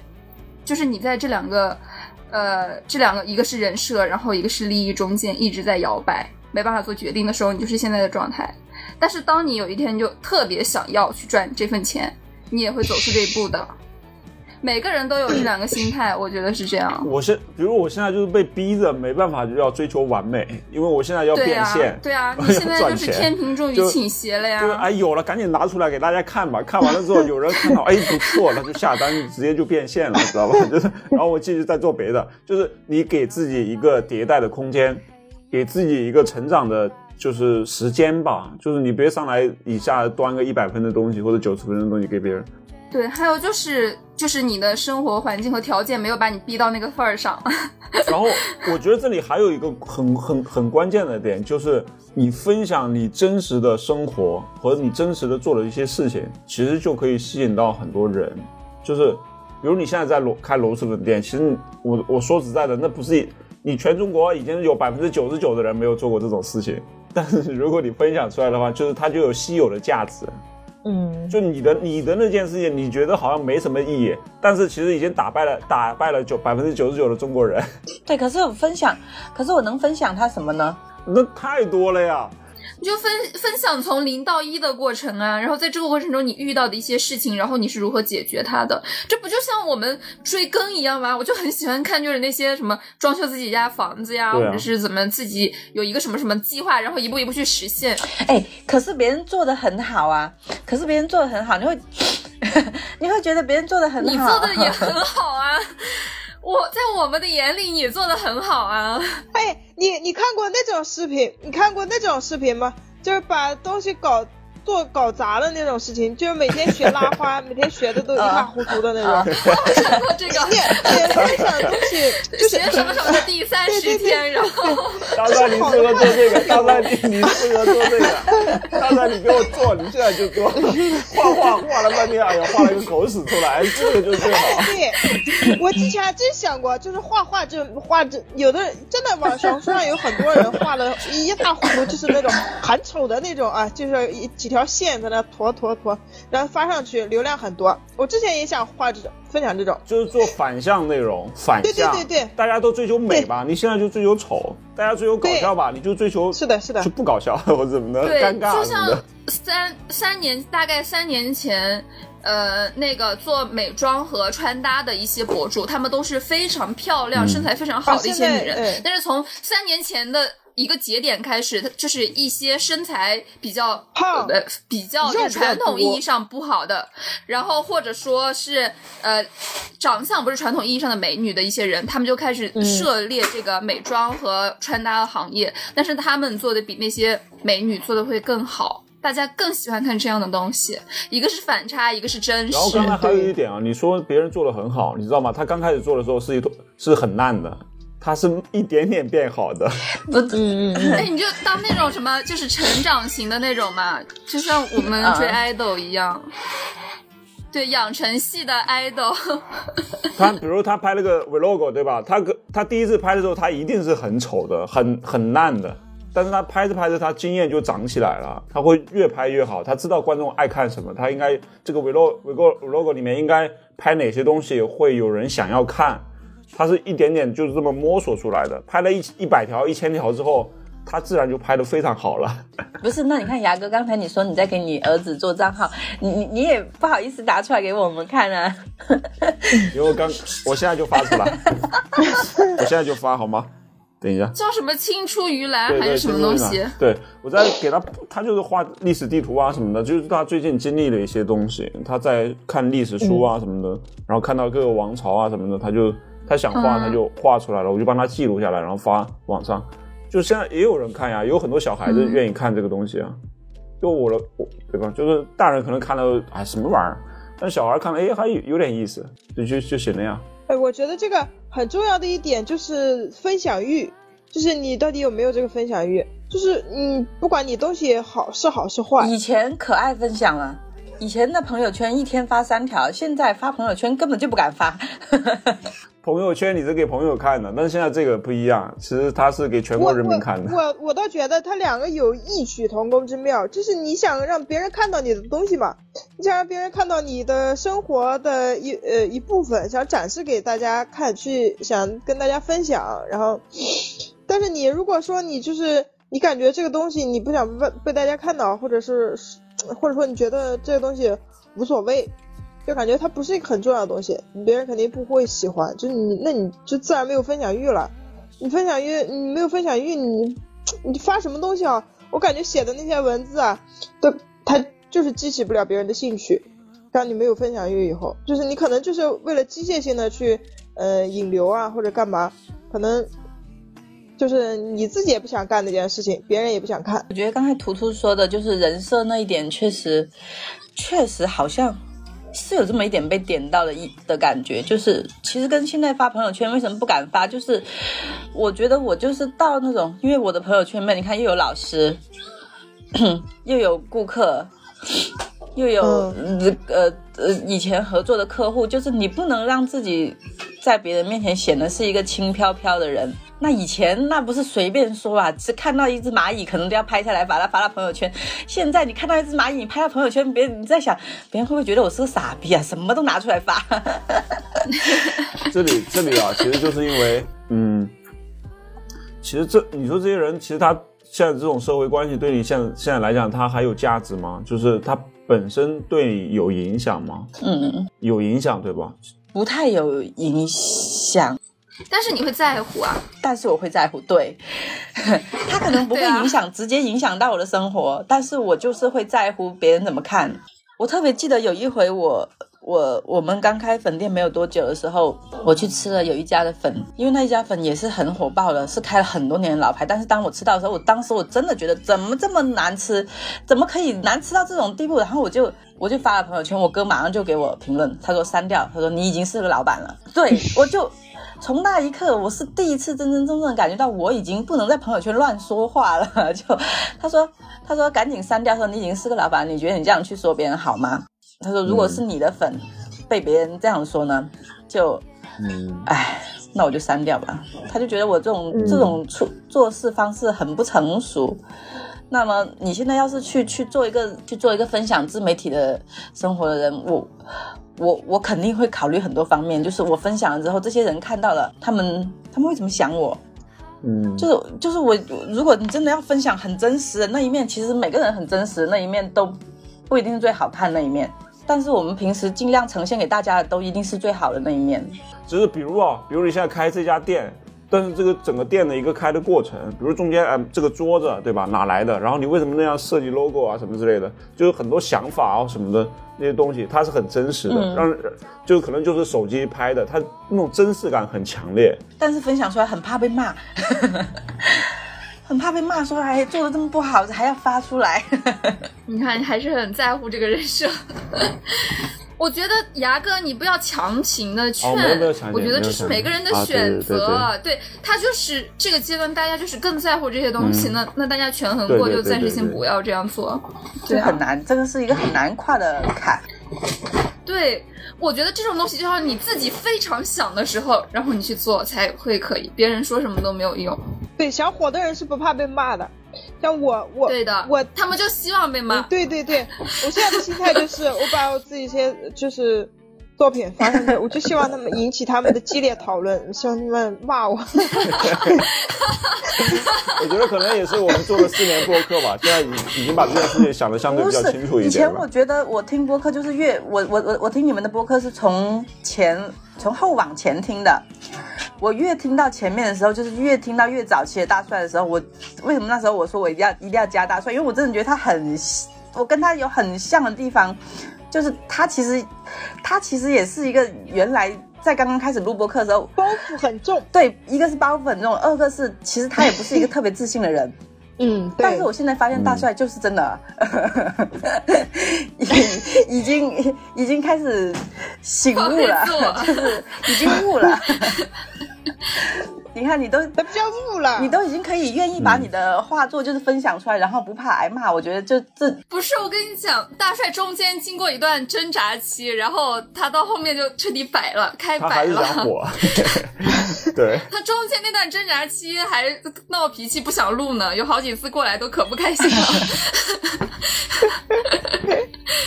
就是你在这两个，呃，这两个一个是人设，然后一个是利益中间一直在摇摆，没办法做决定的时候，你就是现在的状态。但是当你有一天就特别想要去赚这份钱，你也会走出这一步的。每个人都有一两个心态，我觉得是这样。我现，比如我现在就是被逼着没办法就要追求完美，因为我现在要变现，，对啊，你现在就是天平终于倾斜了呀。就是哎有了，赶紧拿出来给大家看吧。看完了之后，有人看到 哎不错，他就下单，直接就变现了，知道吧？就是，然后我继续再做别的，就是你给自己一个迭代的空间，给自己一个成长的，就是时间吧。就是你别上来一下端个一百分的东西或者九十分的东西给别人。对，还有就是就是你的生活环境和条件没有把你逼到那个份儿上。然后我觉得这里还有一个很很很关键的点，就是你分享你真实的生活和你真实的做的一些事情，其实就可以吸引到很多人。就是比如你现在在螺开螺蛳粉店，其实我我说实在的，那不是你全中国已经有百分之九十九的人没有做过这种事情，但是如果你分享出来的话，就是它就有稀有的价值。嗯，就你的你的那件事情，你觉得好像没什么意义，但是其实已经打败了打败了九百分之九十九的中国人，对，可是我分享，可是我能分享他什么呢？那太多了呀。你就分分享从零到一的过程啊，然后在这个过程中你遇到的一些事情，然后你是如何解决它的？这不就像我们追更一样吗？我就很喜欢看，就是那些什么装修自己家房子呀，啊或者是怎么自己有一个什么什么计划，然后一步一步去实现。哎，可是别人做的很好啊，可是别人做的很好，你会 你会觉得别人做的很好，你做的也 很好啊，我在我们的眼里你做的很好啊。哎，你你看过那种视频？你看过那种视频吗？就是把东西搞做搞砸了那种事情，就是每天学拉花，每天学的都一塌糊涂的那种。我看过这个，你你分享的东西就是学什么什么的第三十天，然后 大帅，你适合做这个，大帅你你适合做这个，大帅你给我做，你现在就做，画画画了半天，哎呀，画了一个狗屎出来，这个就是最好。对，我之前还真想过，就是画画就画这，有的真的网小红书上有很多人画的一塌糊涂，就是那种很丑的那种啊，就是一几条线在那坨坨坨，然后发上去流量很多。我之前也想画这种，分享这种。就是做反向内容，反向，对对对对大家都追求美吧，你现在就追求丑；大家追求搞笑吧，你就追求是的是的就不搞笑 我怎么的，对，尴尬就像。三三年，大概三年前，呃，那个做美妆和穿搭的一些博主，他们都是非常漂亮、嗯身材非常好的一些女人。但是从三年前的一个节点开始，它就是一些身材比较胖呃比较传统意义上不好的，然后或者说是呃长相不是传统意义上的美女的一些人，他们就开始涉猎这个美妆和穿搭行业，但是他们做的比那些美女做的会更好。大家更喜欢看这样的东西，一个是反差，一个是真实然后。刚才还有一点啊，你说别人做的很好，你知道吗？他刚开始做的时候是一坨是很烂的，他是一点点变好的。不，嗯嗯嗯。哎，你就当那种什么，就是成长型的那种嘛，就像我们追 idol 一样。对，养成系的 idol，他比如他拍了个 vlog 对吧？他个他第一次拍的时候，他一定是很丑的，很很烂的。但是他拍着拍着，他经验就长起来了，他会越拍越好。他知道观众爱看什么，他应该这个 vlog vlog vlog 里面应该拍哪些东西会有人想要看。他是一点点就是这么摸索出来的。拍了一一百条、一千条之后，他自然就拍得非常好了。不是，那你看牙哥，刚才你说你在给你儿子做账号，你你你也不好意思拿出来给我们看啊。因为我刚我现在就发出来，我现在就发好吗？等一下。叫什么青出于蓝还是什么东西？对，我在给他，他就是画历史地图啊什么的，就是他最近经历的一些东西，他在看历史书啊什么的，然后看到各个王朝啊什么的，他就他想画嗯他就画出来了，我就帮他记录下来，然后发网上。就现在也有人看呀，有很多小孩子嗯愿意看这个东西啊。就我的，我对吧？就是大人可能看到哎什么玩意儿，但小孩看了哎还有有点意思，就就就行了呀。哎，我觉得这个很重要的一点就是分享欲，就是你到底有没有这个分享欲？就是嗯，不管你东西好是好是坏，以前可爱分享了，以前的朋友圈一天发三条，现在发朋友圈根本就不敢发。朋友圈你是给朋友看的，但是现在这个不一样，其实它是给全国人民看的。我我我倒觉得它两个有异曲同工之妙，就是你想让别人看到你的东西嘛，你想让别人看到你的生活的一呃一部分，想展示给大家看，去想跟大家分享，然后，但是你如果说你就是你感觉这个东西你不想被被大家看到，或者是或者说你觉得这个东西无所谓。就感觉它不是一个很重要的东西，别人肯定不会喜欢，就你那你就自然没有分享欲了。你分享欲，你没有分享欲，你你发什么东西啊？我感觉写的那些文字啊，都它就是激起不了别人的兴趣。让你没有分享欲以后，就是你可能就是为了机械性的去呃引流啊或者干嘛，可能就是你自己也不想干那件事情，别人也不想看。我觉得刚才图图说的就是人设那一点，确实，确实好像是有这么一点被点到的一的感觉。就是其实跟现在发朋友圈为什么不敢发，就是我觉得我就是到那种，因为我的朋友圈里面，你看又有老师，又有顾客。又有、呃呃以前合作的客户，就是你不能让自己在别人面前显得是一个轻飘飘的人。那以前那不是随便说啊，只看到一只蚂蚁可能都要拍下来把它发到朋友圈。现在你看到一只蚂蚁，你拍到朋友圈，别人你在想，别人会不会觉得我是个傻逼啊？什么都拿出来发。这里这里啊，其实就是因为，嗯，其实这你说这些人，其实他现在这种社会关系对你现现在来讲，他还有价值吗？就是他本身对你有影响吗？嗯，有影响对吧？不太有影响。但是你会在乎啊？但是我会在乎，对，他可能不会影响，直接影响到我的生活，但是我就是会在乎别人怎么看。我特别记得有一回，我我我们刚开粉店没有多久的时候，我去吃了有一家的粉，因为那一家粉也是很火爆的，是开了很多年的老牌。但是当我吃到的时候，我当时我真的觉得怎么这么难吃，怎么可以难吃到这种地步？然后我就我就发了朋友圈，我哥马上就给我评论，他说删掉，他说你已经是个老板了。对我就。从那一刻，我是第一次真真正正感觉到我已经不能在朋友圈乱说话了。就他说，他说赶紧删掉，说你已经是个老板，你觉得你这样去说别人好吗？他说，如果是你的粉被别人这样说呢，就，嗯，哎，那我就删掉吧。他就觉得我这种这种处做事方式很不成熟。那么你现在要是去去做一个去做一个分享自媒体的生活的人，我。我我肯定会考虑很多方面，就是我分享了之后，这些人看到了，他们他们会怎么想我？嗯，就是就是我，如果你真的要分享很真实的那一面，其实每个人很真实的那一面都不一定是最好看那一面，但是我们平时尽量呈现给大家的都一定是最好的那一面。就是比如啊，比如你现在开这家店。但是这个整个店的一个开的过程，比如中间哎这个桌子对吧哪来的？然后你为什么那样设计 logo 啊什么之类的，就是很多想法啊什么的那些东西，它是很真实的，让就可能就是手机拍的，它那种真实感很强烈。但是分享出来很怕被骂，很怕被骂说哎做的这么不好还要发出来。你看还是很在乎这个人设。我觉得牙哥，你不要强行的劝，我觉得这是每个人的选择。对他就是这个阶段，大家就是更在乎这些东西，那那大家权衡过，就暂时先不要这样做。这很难，这个是一个很难跨的坎。对，我觉得这种东西就要你自己非常想的时候，然后你去做才会可以，别人说什么都没有用。对，想火的人是不怕被骂的。像我，我对的，我他们就希望被骂。对对对，我现在的心态就是，我把我自己一些就是作品发生的，我就希望他们引起他们的激烈讨论，希望他们骂我。我觉得可能也是我们做了四年播客吧，现在已已经把这件事情想的相对比较清楚一点。以前我觉得我听播客就是越我我我我听你们的播客是从前从后往前听的。我越听到前面的时候，就是越听到越早期的大帅的时候，我为什么那时候我说我一定要一定要加大帅？因为我真的觉得他很，我跟他有很像的地方，就是他其实他其实也是一个原来在刚刚开始录播课的时候包袱很重，对，一个是包袱很重，二个是其实他也不是一个特别自信的人，嗯，但是我现在发现大帅就是真的，已已经已经开始醒悟了，就是已经悟了。你看，你都都比较悟了，你都已经可以愿意把你的画作就是分享出来，然后不怕挨骂。我觉得就这不是我跟你讲，大帅中间经过一段挣扎期，然后他到后面就彻底摆了，开摆了。他火。对。他中间那段挣扎期还闹脾气，不想录呢，有好几次过来都可不开心了。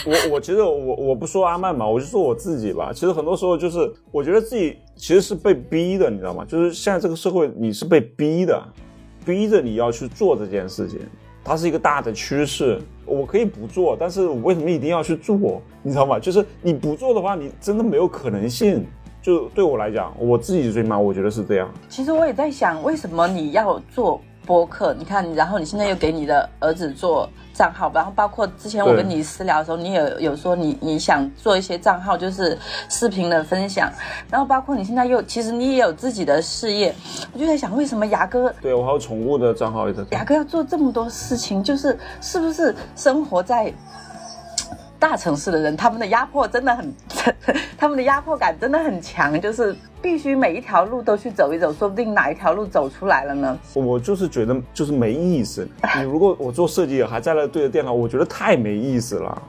我我其实我我不说阿曼嘛，我就说我自己吧。其实很多时候就是我觉得自己其实是被逼的，你知道吗？就是现在这个社会你是被逼的，逼着你要去做这件事情。它是一个大的趋势，我可以不做，但是我为什么一定要去做？你知道吗？就是你不做的话，你真的没有可能性。就对我来讲，我自己最嘛，我觉得是这样。其实我也在想，为什么你要做？播客，你看，然后你现在又给你的儿子做账号，然后包括之前我跟你私聊的时候，你也有说你你想做一些账号，就是视频的分享，然后包括你现在又其实你也有自己的事业，我就在想，为什么牙哥对我还有宠物的账号也在，牙哥要做这么多事情，就是是不是生活在？大城市的人，他们的压迫真的很，他们的压迫感真的很强，就是必须每一条路都去走一走，说不定哪一条路走出来了呢？我就是觉得就是没意思。你如果我做设计还在那对着电脑，我觉得太没意思了。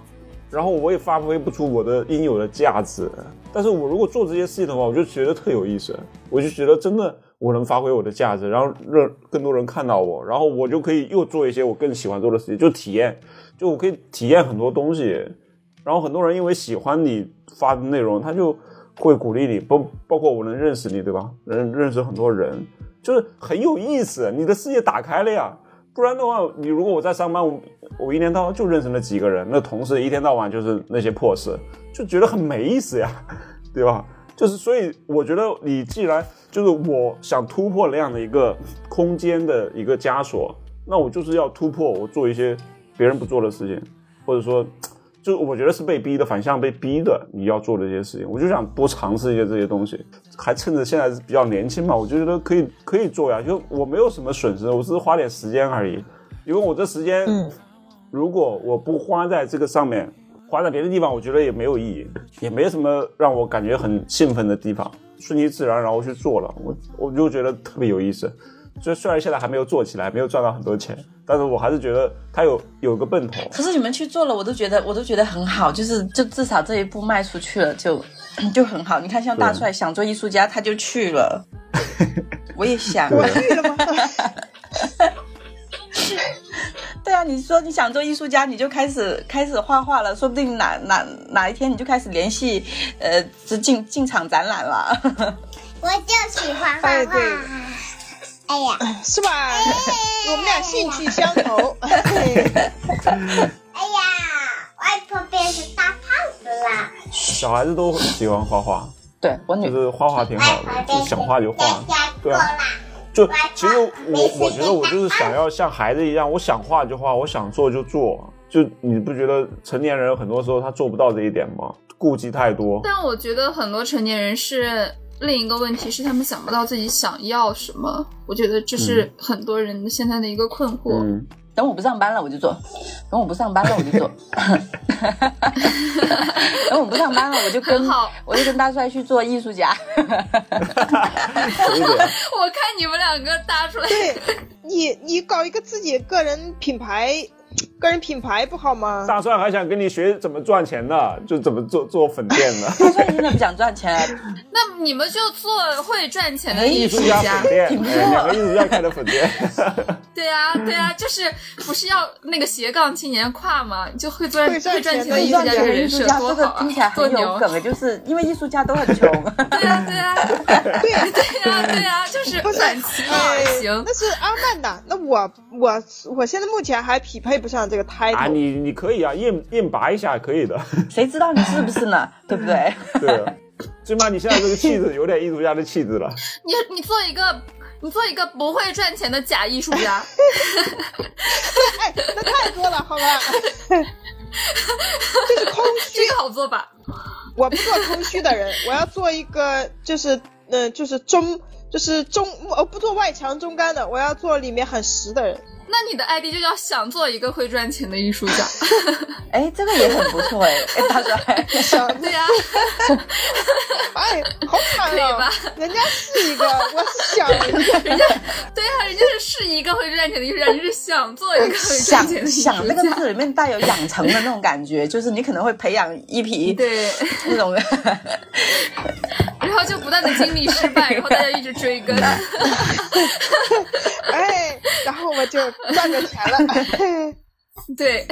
然后我也发挥不出我的应有的价值。但是我如果做这些事情的话，我就觉得特有意思，我就觉得真的我能发挥我的价值，然后让更多人看到我，然后我就可以又做一些我更喜欢做的事情，就体验，就我可以体验很多东西。然后很多人因为喜欢你发的内容，他就会鼓励你，包包括我能认识你，对吧？认认识很多人，就是很有意思，你的世界打开了呀。不然的话，你如果我在上班，我我一天到晚就认识那几个人，那同事一天到晚就是那些破事，就觉得很没意思呀，对吧？就是所以我觉得你既然就是我想突破那样的一个空间的一个枷锁，那我就是要突破，我做一些别人不做的事情，或者说。就我觉得是被逼的，反向被逼的，你要做的这些事情，我就想多尝试一些这些东西，还趁着现在是比较年轻嘛，我就觉得可以可以做呀，就我没有什么损失，我只是花点时间而已，因为我这时间，如果我不花在这个上面，花在别的地方，我觉得也没有意义，也没什么让我感觉很兴奋的地方，顺其自然然后去做了，我我就觉得特别有意思。就虽然现在还没有做起来，没有赚到很多钱，但是我还是觉得他有有个奔头。可是你们去做了，我都觉得我都觉得很好，就是就至少这一步迈出去了，就 就很好。你看，像大帅想做艺术家，他就去了。我也想。我去了吗？对啊，你说你想做艺术家，你就开始开始画画了，说不定哪哪哪一天你就开始联系呃进进场展览了。我就喜欢画画。哎呀，是吧？我们俩兴趣相投。哎呀，外婆变成大胖子了。小孩子都喜欢画画，对我女就是画画挺好的，就想画就画。对啊，就其实我我觉得我就是想要像孩子一样，我想画就画，我想做就做。就你不觉得成年人很多时候他做不到这一点吗？顾忌太多。但我觉得很多成年人是。另一个问题是，他们想不到自己想要什么。我觉得这是很多人现在的一个困惑。等我不上班了，我就做；等我不上班了，我就做。等我不上班了，我就跟我就跟大帅去做艺术家。我看你们两个搭出来，对你，你搞一个自己个人品牌。个人品牌不好吗？大蒜还想跟你学怎么赚钱呢，就怎么做做粉店呢。大蒜现在不想赚钱，那你们就做会赚钱的艺术家，两个艺术家开的粉店。对呀，对呀，就是不是要那个斜杠青年跨吗？就会赚会赚钱的艺术家，艺术家这个听起来很有梗，就是因为艺术家都很穷。对呀，对呀，对呀，对呀，对呀，就是短期行。那是阿曼达，那我我我现在目前还匹配不上。这个胎啊，你你可以啊，硬硬拔一下可以的。谁知道你是不是呢？对不对？对，最起码你现在这个气质有点艺术家的气质了。你你做一个，你做一个不会赚钱的假艺术家。哎，那太多了，好吧？这是空虚，这个好做吧？我不做空虚的人，我要做一个，就是嗯，就是中，就是中，我不做外强中干的，我要做里面很实的人。那你的 ID 就叫想做一个会赚钱的艺术家，哎，这个也很不错哎，大帅，想对呀，哎，好惨啊，人家是一个，我是想一个，人家对呀，人家是是一个会赚钱的艺术家，你是想做一个会赚钱的艺术家，想那个字里面带有养成的那种感觉，就是你可能会培养一批对。那种，然后就不断的经历失败，然后大家一直追更，哎，然后我就。赚着钱了，对，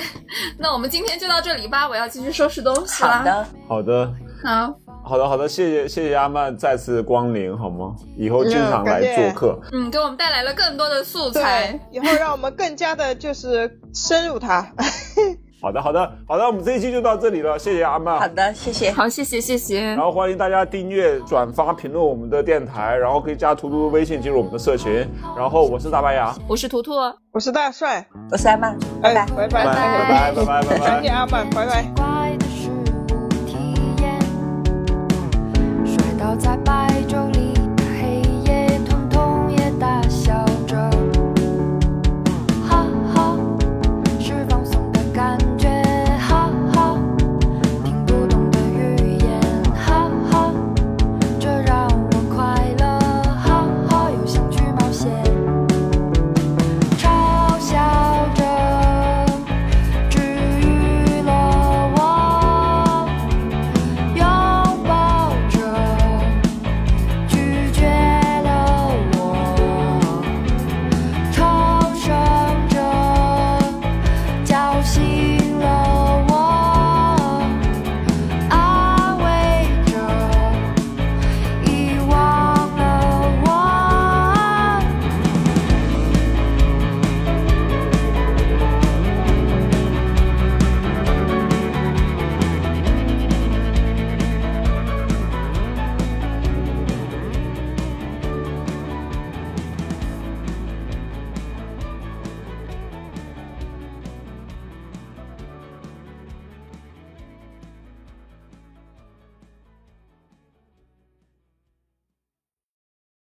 那我们今天就到这里吧，我要继续收拾东西了。好的，好的，好，好的，好的，谢谢，谢谢阿曼再次光临，好吗？以后经常来做客，嗯，给我们带来了更多的素材，以后让我们更加的就是深入它。好的，好的，好的，我们这一期就到这里了，谢谢阿曼。好的，谢谢，好，谢谢，谢谢。然后欢迎大家订阅、转发、评论我们的电台，然后可以加图图微信进入我们的社群。然后我是大白牙，我是图图，我是大帅，我是阿曼，拜拜，拜拜，拜拜，拜拜，拜拜，再见，阿曼，拜拜。